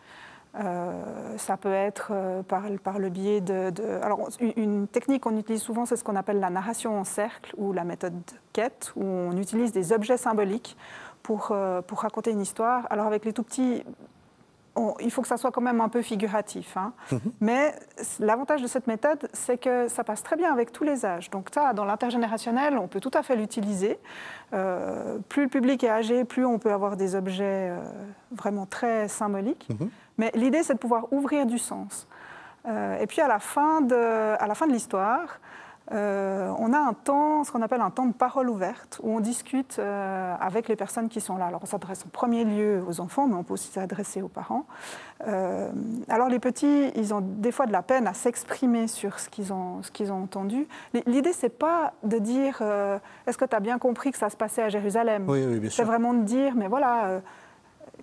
Euh, ça peut être euh, par, le biais de, Alors, une technique qu'on utilise souvent, c'est ce qu'on appelle la narration en cercle ou la méthode quête, où on utilise des objets symboliques pour, euh, pour raconter une histoire. Alors, avec les tout petits, il faut que ça soit quand même un peu figuratif. Hein. Mhm. Mais l'avantage de cette méthode, c'est que ça passe très bien avec tous les âges. Donc ça, dans l'intergénérationnel, on peut tout à fait l'utiliser. Euh, plus le public est âgé, plus on peut avoir des objets euh, vraiment très symboliques. Mhm. Mais l'idée, c'est de pouvoir ouvrir du sens. Euh, et puis à la fin de l'histoire, euh, on a un temps, ce qu'on appelle un temps de parole ouverte, où on discute euh, avec les personnes qui sont là. Alors on s'adresse en premier lieu aux enfants, mais on peut aussi s'adresser aux parents. Euh, alors les petits, ils ont des fois de la peine à s'exprimer sur ce qu'ils ont, ce qu'ils ont entendu. L'idée, c'est pas de dire est-ce que tu as bien compris que ça se passait à Jérusalem? Oui, oui bien sûr. C'est vraiment de dire mais voilà.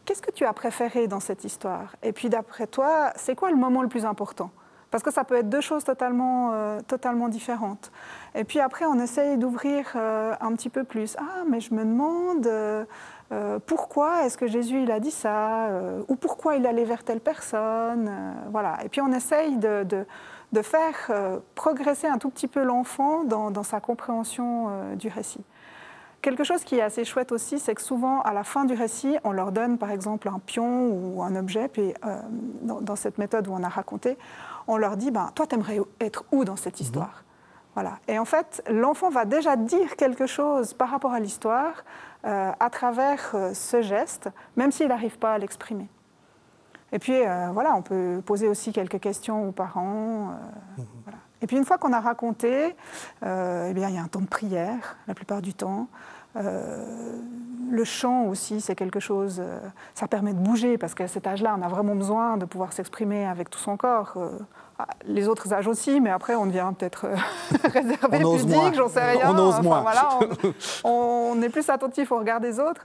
Qu'est-ce que tu as préféré dans cette histoire? Et puis d'après toi, c'est quoi le moment le plus important? Parce que ça peut être deux choses totalement, euh, totalement différentes. Et puis après, on essaye d'ouvrir euh, un petit peu plus. Ah, mais je me demande euh, pourquoi est-ce que Jésus il a dit ça Ou pourquoi il allait vers telle personne Voilà. Et puis on essaye de, de, faire progresser un tout petit peu l'enfant dans, dans, sa compréhension du récit. Quelque chose qui est assez chouette aussi, c'est que souvent, à la fin du récit, on leur donne par exemple un pion ou un objet, puis dans, cette méthode où on a raconté, on leur dit ben, Toi, t'aimerais être où dans cette histoire? Voilà. Et en fait, l'enfant va déjà dire quelque chose par rapport à l'histoire euh, à travers euh, ce geste, même s'il n'arrive pas à l'exprimer. Et puis, euh, voilà, on peut poser aussi quelques questions aux parents. Mhm. Et puis, une fois qu'on a raconté, eh bien, il y a un temps de prière, la plupart du temps. Le chant aussi, c'est quelque chose, ça permet de bouger, parce qu'à cet âge-là, on a vraiment besoin de pouvoir s'exprimer avec tout son corps. Ah, les autres âges aussi, mais après on devient peut-être euh, réservé, pudique, j'en sais rien. On ose moins. on, est plus attentif au regard des autres.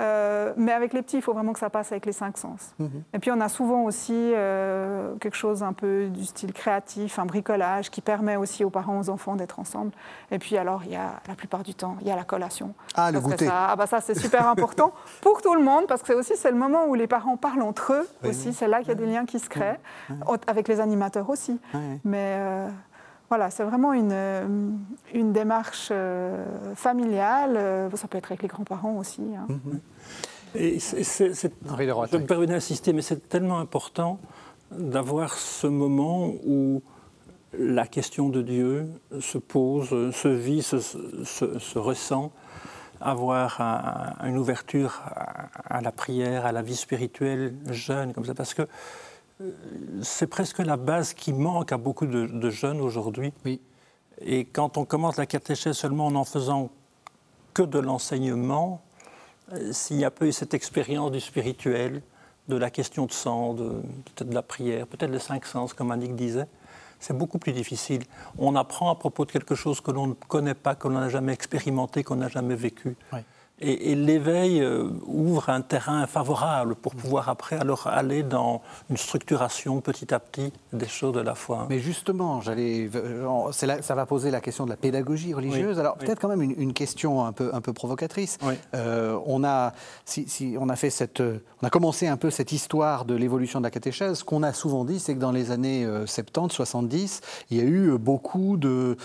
Euh, mais avec les petits, il faut vraiment que ça passe avec les cinq sens. Mhm. Et puis on a souvent aussi euh, quelque chose un peu du style créatif, un bricolage qui permet aussi aux parents, aux enfants d'être ensemble. Et puis alors, il y a la plupart du temps, il y a la collation. Ah, le goûter. Ça, ah bah ça, c'est super important pour tout le monde parce que c'est aussi c'est le moment où les parents parlent entre eux aussi. C'est là qu'il y a des liens qui se créent avec les animateurs aussi. Mais euh, voilà, c'est vraiment une, euh, une démarche euh, familiale. Ça peut être avec les grands-parents aussi. Hein. Mhm. Et je me permets d'insister, mais c'est tellement important d'avoir ce moment où la question de Dieu se pose, se vit, se, ressent, avoir une ouverture à, à, la prière, à la vie spirituelle jeune, comme ça, parce que c'est presque la base qui manque à beaucoup de, jeunes aujourd'hui. Oui. Et quand on commence la catéchèse seulement en en faisant que de l'enseignement, euh, s'il n'y a pas eu cette expérience du spirituel, de la question de sang, peut-être de la prière, peut-être les cinq sens, comme Annick disait, c'est beaucoup plus difficile. On apprend à propos de quelque chose que l'on ne connaît pas, que l'on n'a jamais expérimenté, qu'on n'a jamais vécu. Oui. Et, l'éveil euh, ouvre un terrain favorable pour pouvoir après alors aller dans une structuration petit à petit des choses de la foi. Mais justement, j'allais, euh, ça va poser la question de la pédagogie religieuse. alors peut-être quand même une, question un peu, un peu provocatrice. Euh, on a, si, on a fait cette, on a commencé un peu cette histoire de l'évolution de la catéchèse. Ce qu'on a souvent dit, c'est que dans les années 70, 70, il y a eu beaucoup de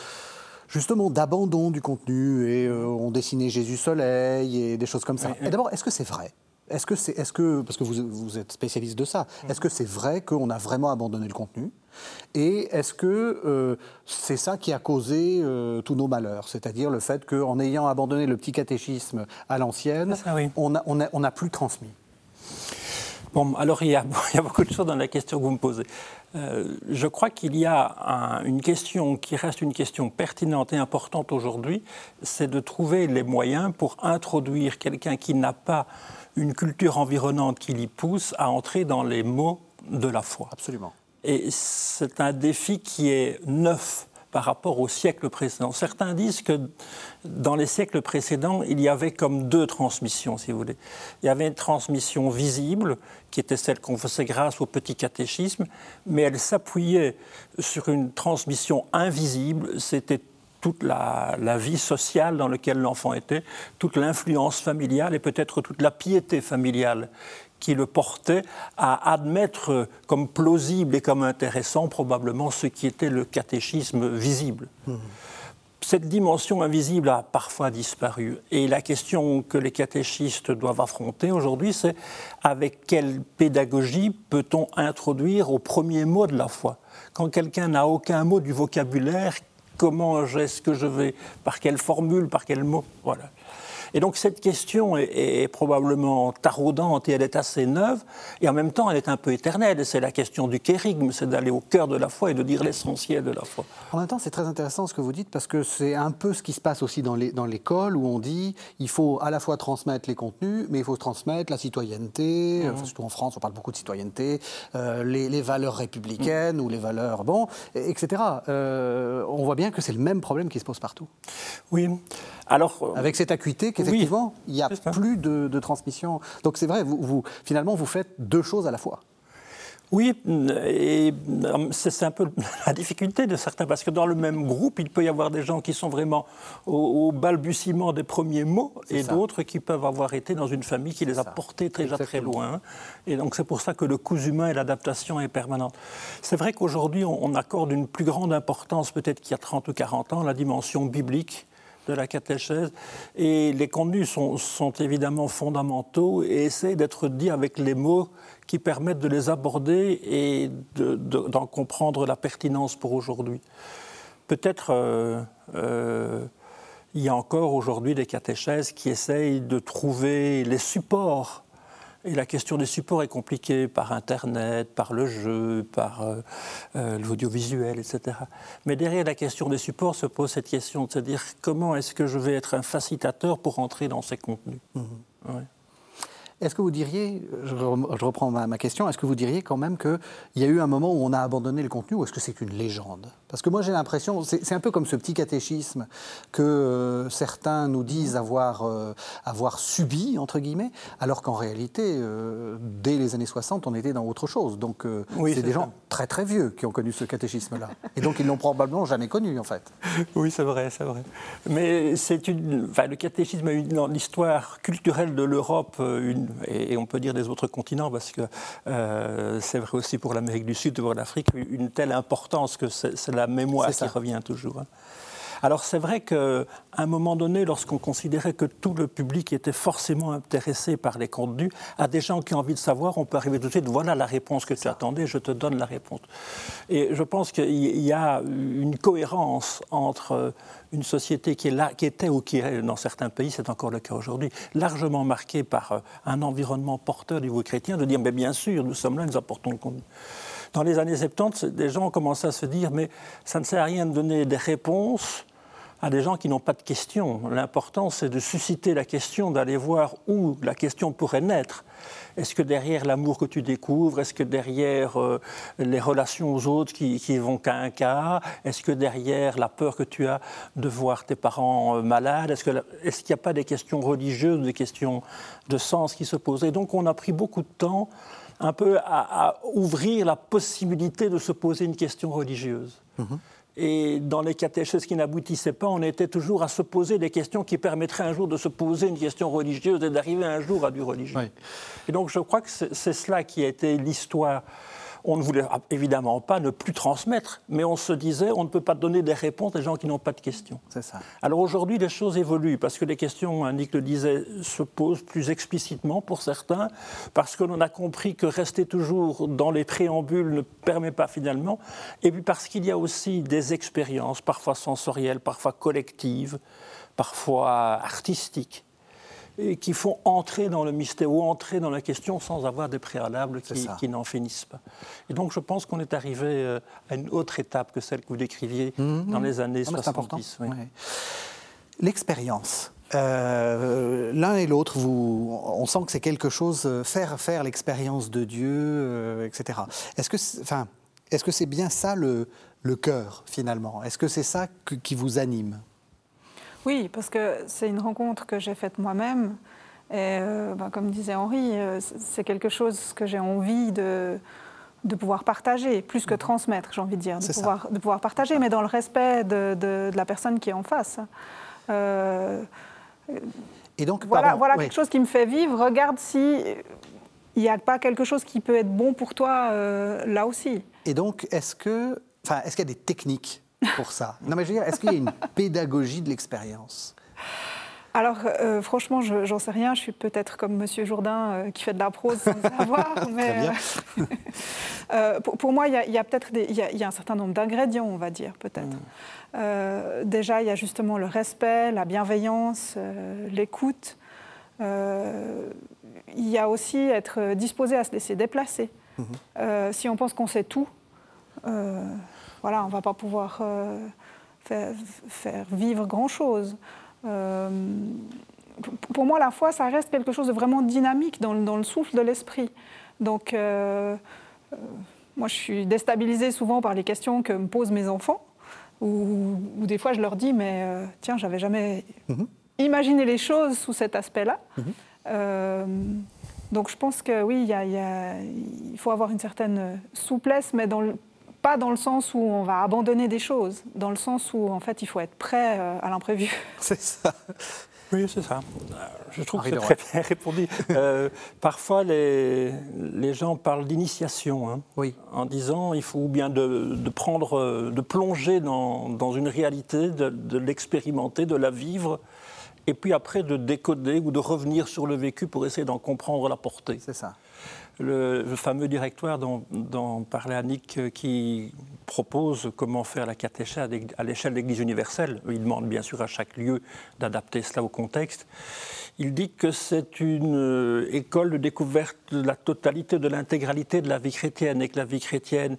justement d'abandon du contenu et euh, on dessinait Jésus soleil et des choses comme ça. Et d'abord, est-ce que c'est vrai? Est-ce que c'est, est-ce que, parce que vous, vous êtes spécialiste de ça, est-ce que c'est vrai qu'on a vraiment abandonné le contenu? Et est-ce que euh, c'est ça qui a causé euh, tous nos malheurs? C'est-à-dire le fait qu'en ayant abandonné le petit catéchisme à l'ancienne, on n'a on on a plus transmis Bon, alors il y, a, il y, a, beaucoup de choses dans la question que vous me posez. Euh, je crois qu'il y a un, une question qui reste une question pertinente et importante aujourd'hui, c'est de trouver les moyens pour introduire quelqu'un qui n'a pas une culture environnante qui l'y pousse à entrer dans les mots de la foi. Absolument. Et c'est un défi qui est neuf par rapport au siècle précédent. Certains disent que dans les siècles précédents, il y avait comme deux transmissions, si vous voulez. Il y avait une transmission visible, qui était celle qu'on faisait grâce au petit catéchisme, mais elle s'appuyait sur une transmission invisible, c'était toute la, la, vie sociale dans laquelle l'enfant était, toute l'influence familiale et peut-être toute la piété familiale qui le portait à admettre comme plausible et comme intéressant probablement ce qui était le catéchisme visible. Mmh. Cette dimension invisible a parfois disparu. Et la question que les catéchistes doivent affronter aujourd'hui, c'est avec quelle pédagogie peut-on introduire au premier mot de la foi? Quand quelqu'un n'a aucun mot du vocabulaire, comment est-ce que je vais Par quelle formule Par quel mot? Voilà. Et donc cette question est, probablement taraudante et elle est assez neuve, et en même temps elle est un peu éternelle. C'est la question du kérigme, c'est d'aller au cœur de la foi et de dire l'essentiel de la foi. En même temps, c'est très intéressant ce que vous dites parce que c'est un peu ce qui se passe aussi dans l'école où on dit il faut à la fois transmettre les contenus, mais il faut transmettre la citoyenneté, mmh. surtout en France, on parle beaucoup de citoyenneté, euh, les, valeurs républicaines mmh. ou les valeurs, bon, etc. Euh, on voit bien que c'est le même problème qui se pose partout. Oui. Alors, euh, Avec cette acuité qu'effectivement, il n'y a plus de, transmission. Donc c'est vrai, vous, finalement, vous faites deux choses à la fois. Oui, et euh, c'est un peu la difficulté de certains, parce que dans le même groupe, il peut y avoir des gens qui sont vraiment au, balbutiement des premiers mots, et d'autres qui peuvent avoir été dans une famille qui les a portés déjà très loin. Et donc c'est pour ça que le coût humain et l'adaptation est permanente. C'est vrai qu'aujourd'hui, on, accorde une plus grande importance, peut-être qu'il y a 30 ou 40 ans, à la dimension biblique de la catéchèse. Et les contenus sont, sont évidemment fondamentaux et essayent d'être dits avec les mots qui permettent de les aborder et d'en de, comprendre la pertinence pour aujourd'hui. Peut-être euh, euh, il y a encore aujourd'hui des catéchèses qui essayent de trouver les supports et la question des supports est compliquée par Internet, par le jeu, par euh, euh, l'audiovisuel, etc. Mais derrière la question des supports se pose cette question de se dire comment est-ce que je vais être un facilitateur pour entrer dans ces contenus. Mmh. Ouais. Est-ce que vous diriez, je, reprends ma, question, est-ce que vous diriez quand même qu'il y a eu un moment où on a abandonné le contenu ou est-ce que c'est une légende? Parce que moi j'ai l'impression, c'est un peu comme ce petit catéchisme que euh, certains nous disent avoir, euh, avoir subi, entre guillemets, alors qu'en réalité, euh, dès les années 60, on était dans autre chose. Donc c'est des gens très très vieux qui ont connu ce catéchisme-là. Et donc ils l'ont probablement jamais connu en fait. Oui, c'est vrai, c'est vrai. Mais c'est une, enfin, le catéchisme a eu dans l'histoire culturelle de l'Europe une et, on peut dire des autres continents, parce que c'est vrai aussi pour l'Amérique du Sud, pour l'Afrique, une telle importance que c'est la mémoire qui revient toujours. Hein. Alors c'est vrai qu'à un moment donné, lorsqu'on considérait que tout le public était forcément intéressé par les contenus, à des gens qui ont envie de savoir, on peut arriver tout de suite, voilà la réponse que tu attendais, je te donne la réponse. Et je pense qu'il y a une cohérence entre une société qui, est là, qui était ou qui est, dans certains pays, c'est encore le cas aujourd'hui, largement marquée par euh, un environnement porteur du niveau chrétien, de dire, mais bien sûr, nous sommes là, nous apportons le contenu. Dans les années 70, des gens ont commencé à se dire, mais ça ne sert à rien de donner des réponses à des gens qui n'ont pas de questions. L'important, c'est de susciter la question, d'aller voir où la question pourrait naître. Est-ce que derrière l'amour que tu découvres, est-ce que derrière euh, les relations aux autres qui, vont qu'à un cas, est-ce que derrière la peur que tu as de voir tes parents euh, malades, est-ce qu'il n'y a pas des questions religieuses, des questions de sens qui se posent? Et donc on a pris beaucoup de temps un peu à, à ouvrir la possibilité de se poser une question religieuse. Mm-hmm. Et dans les catéchèses qui n'aboutissaient pas, on était toujours à se poser des questions qui permettraient un jour de se poser une question religieuse et d'arriver un jour à du religieux. Et donc je crois que c'est cela qui a été l'histoire On ne voulait évidemment pas ne plus transmettre, mais on se disait on ne peut pas donner des réponses à des gens qui n'ont pas de questions. C'est ça. Alors aujourd'hui, les choses évoluent parce que les questions, Annick le disait, se posent plus explicitement pour certains, parce que l'on a compris que rester toujours dans les préambules ne permet pas finalement, et puis parce qu'il y a aussi des expériences, parfois sensorielles, parfois collectives, parfois artistiques et qui font entrer dans le mystère ou entrer dans la question sans avoir des préalables qui, n'en finissent pas. Et donc je pense qu'on est arrivé euh, à une autre étape que celle que vous décriviez mmh, dans les années 70. L'expérience. Euh, l'un et l'autre, on sent que c'est quelque chose, euh, faire faire l'expérience de Dieu, etc. Est-ce que, enfin, est-ce que c'est bien ça le, le cœur finalement? Est-ce que c'est ça qui vous anime? Oui, parce que c'est une rencontre que j'ai faite moi-même. Et euh, ben, comme disait Henri, euh, c'est quelque chose que j'ai envie de, de pouvoir partager, plus que transmettre, j'ai envie de dire, de pouvoir, de pouvoir partager, mais dans le respect de, de, la personne qui est en face. Euh, et donc, voilà, voilà quelque chose qui me fait vivre. Regarde si il n'y a pas quelque chose qui peut être bon pour toi là aussi. Et donc, est-ce que, enfin, est-ce qu'il y a des techniques pour ça Non, mais je veux dire, est-ce qu'il y a une pédagogie de l'expérience? Alors, euh, franchement, j'en sais rien. Je suis peut-être comme Monsieur Jourdain euh, qui fait de la prose sans savoir. mais euh, pour, moi, il y a, peut-être il y, a un certain nombre d'ingrédients, on va dire, peut-être. Mm. déjà, il y a justement le respect, la bienveillance, l'écoute. il y a aussi être disposé à se laisser déplacer. Mm-hmm. si on pense qu'on sait tout, voilà, on ne va pas pouvoir euh, faire, vivre grand-chose. Euh, pour moi, la foi, ça reste quelque chose de vraiment dynamique dans, le souffle de l'esprit. Donc, euh, moi, je suis déstabilisée souvent par les questions que me posent mes enfants, ou des fois je leur dis, mais tiens, j'avais jamais mhm. imaginé les choses sous cet aspect-là. Mhm. donc, je pense que oui, il faut avoir une certaine souplesse, mais dans le, pas dans le sens où on va abandonner des choses, dans le sens où en fait il faut être prêt euh, à l'imprévu. C'est ça. Oui, c'est ça. Je trouve que c'est très bien répondu. Euh, parfois, les, les, gens parlent d'initiation, hein, oui. en disant il faut bien de, de prendre, de plonger dans, dans une réalité, de, de l'expérimenter, de la vivre, et puis après de décoder ou de revenir sur le vécu pour essayer d'en comprendre la portée. C'est ça le, fameux directoire dont, parlait Annick, euh, qui propose comment faire la catéchèse à l'échelle de l'Église universelle. Il demande bien sûr à chaque lieu d'adapter cela au contexte. Il dit que c'est une euh, école de découverte de la totalité, de l'intégralité de la vie chrétienne et que la vie chrétienne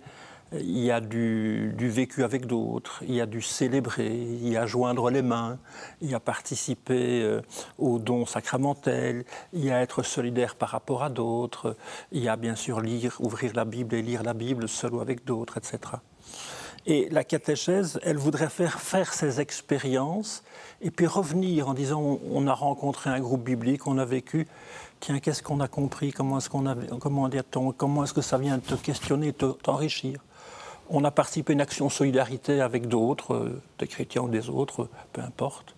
il y a du, vécu avec d'autres, il y a du célébrer, il y a joindre les mains, il y a participer euh, aux dons sacramentels, il y a être solidaire par rapport à d'autres, il y a bien sûr lire, ouvrir la Bible et lire la Bible seul ou avec d'autres, etc. Et la catéchèse, elle voudrait faire faire ces expériences et puis revenir en disant on a rencontré un groupe biblique, on a vécu, tiens, qu'est-ce qu'on a compris, comment est-ce qu'on a, comment, comment est-ce que ça vient te questionner, t'enrichir? On a participé à une action solidarité avec d'autres, euh, des chrétiens ou des autres, peu importe.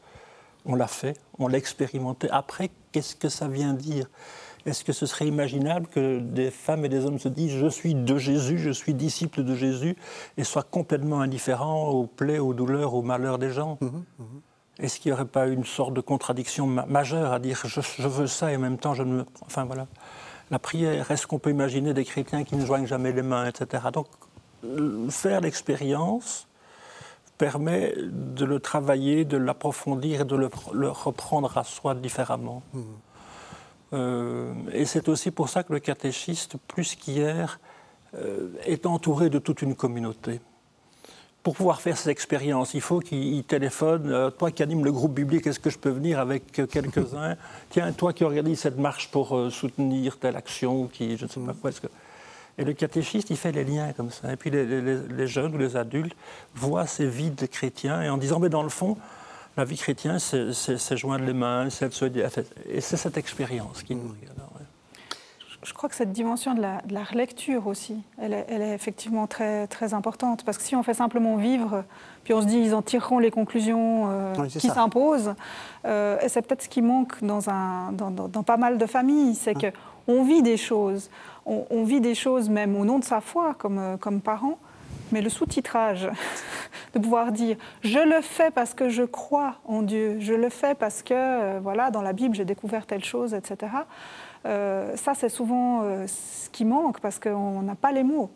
On l'a fait, on l'a expérimenté. Après, qu'est-ce que ça vient dire? Est-ce que ce serait imaginable que des femmes et des hommes se disent je suis de Jésus, je suis disciple de Jésus, et soient complètement indifférents aux plaies, aux douleurs, aux malheurs des gens? Mmh, mmh. Est-ce qu'il n'y aurait pas une sorte de contradiction majeure à dire je, je, veux ça et en même temps je ne me. Enfin voilà. La prière, est-ce qu'on peut imaginer des chrétiens qui ne joignent jamais les mains, etc. Donc faire l'expérience permet de le travailler, de l'approfondir et de le, reprendre à soi différemment. Mmh. Euh, et c'est aussi pour ça que le catéchiste, plus qu'hier, euh, est entouré de toute une communauté. Pour pouvoir faire ces expériences, il faut qu'il téléphone. Euh, toi qui anime le groupe biblique, est-ce que je peux venir avec quelques-uns? Tiens, toi qui organise cette marche pour soutenir telle action, qui, je ne sais pas quoi, est-ce que et le catéchiste, il fait les liens comme ça. Et puis les, jeunes ou les adultes voient ces vies de chrétiens et en disant, mais dans le fond, la vie chrétienne, c'est joindre les mains, c'est Et c'est cette expérience qui nous Je crois que cette dimension de la, relecture aussi, elle est, elle est, effectivement très, très importante. Parce que si on fait simplement vivre, puis on se dit ils en tireront les conclusions euh, qui s'imposent, euh, et c'est peut-être ce qui manque dans, un, dans, dans, pas mal de familles, c'est qu'on vit des choses, on, vit des choses même au nom de sa foi comme, comme parent, mais le sous-titrage, de pouvoir dire je le fais parce que je crois en Dieu, je le fais parce que euh, voilà dans la Bible j'ai découvert telle chose, etc. Euh, ça c'est souvent euh, ce qui manque parce qu'on n'a pas les mots.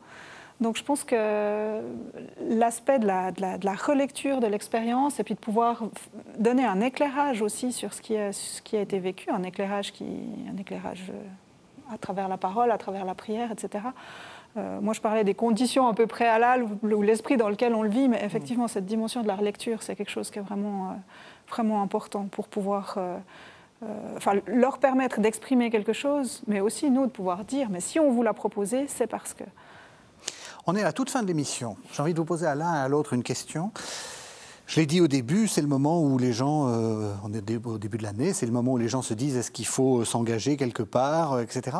Donc je pense que l'aspect de la, de, la, relecture de l'expérience et puis de pouvoir donner un éclairage aussi sur ce qui a, ce qui a été vécu, un éclairage, qui, un éclairage à travers la parole, à travers la prière, etc. Euh, moi, je parlais des conditions un peu préalables ou, l'esprit dans lequel on le vit, mais effectivement, cette dimension de la relecture, c'est quelque chose qui est vraiment, euh, vraiment important pour pouvoir euh, enfin, leur permettre d'exprimer quelque chose, mais aussi nous de pouvoir dire, mais si on vous l'a proposé, c'est parce que. On est à la toute fin de l'émission. J'ai envie de vous poser à l'un et à l'autre une question. Je l'ai dit au début, c'est le moment où les gens, on est au début de l'année, c'est le moment où les gens se disent est-ce qu'il faut s'engager quelque part, etc.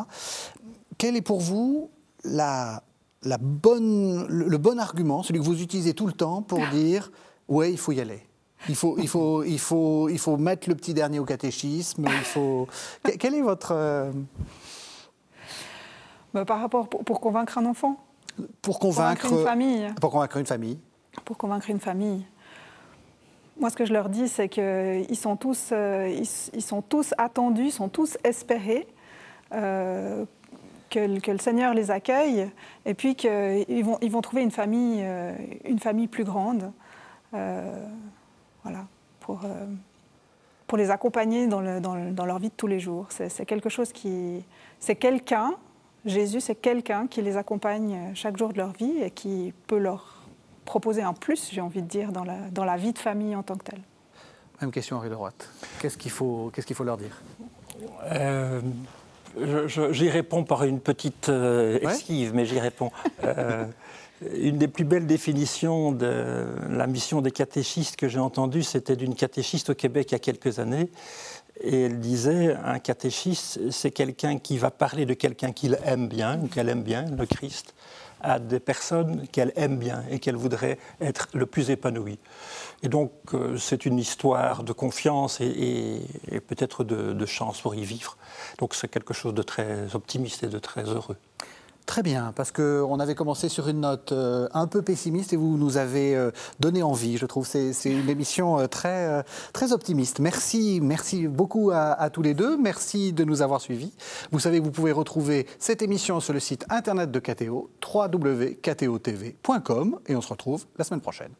Quel est pour vous la, la bonne, le, bon argument, celui que vous utilisez tout le temps pour dire ouais, il faut y aller. Il faut, il, faut, il, faut, il faut mettre le petit dernier au catéchisme. Il faut... Quel est votre. Euh, bah, par rapport. Pour, convaincre un enfant? Pour convaincre. une famille. Pour convaincre une famille. Pour convaincre une famille. Moi, ce que je leur dis, c'est qu'ils sont, tous, euh, ils, sont tous attendus, ils sont tous espérés. Euh, que, le Seigneur les accueille et puis qu'ils vont, trouver une famille, euh, plus grande. Pour, les accompagner dans, dans, leur vie de tous les jours. C'est quelque chose qui. C'est quelqu'un, Jésus, c'est quelqu'un qui les accompagne chaque jour de leur vie et qui peut leur proposer un plus, j'ai envie de dire, dans la, dans la vie de famille en tant que telle. Même question, Henri Leroy. Qu'est-ce qu'il faut, qu'est-ce qu'il faut leur dire? J'y réponds par une petite euh, esquive, mais j'y réponds. Euh, une des plus belles définitions de la mission des catéchistes que j'ai entendue, c'était d'une catéchiste au Québec il y a quelques années. Et elle disait, un catéchiste, c'est quelqu'un qui va parler de quelqu'un qu'il aime bien, ou qu'elle aime bien, le Christ, à des personnes qu'elle aime bien et qu'elle voudrait être le plus épanouie. Et donc, euh, c'est une histoire de confiance et, peut-être de, chance pour y vivre. Donc, c'est quelque chose de très optimiste et de très heureux. Très bien, parce qu'on avait commencé sur une note euh, un peu pessimiste et vous nous avez euh, donné envie. Je trouve c'est une émission très, très optimiste. Merci, merci beaucoup à, tous les deux. Merci de nous avoir suivis. Vous savez vous pouvez retrouver cette émission sur le site internet de KTO, www.ktotv.com, et on se retrouve la semaine prochaine.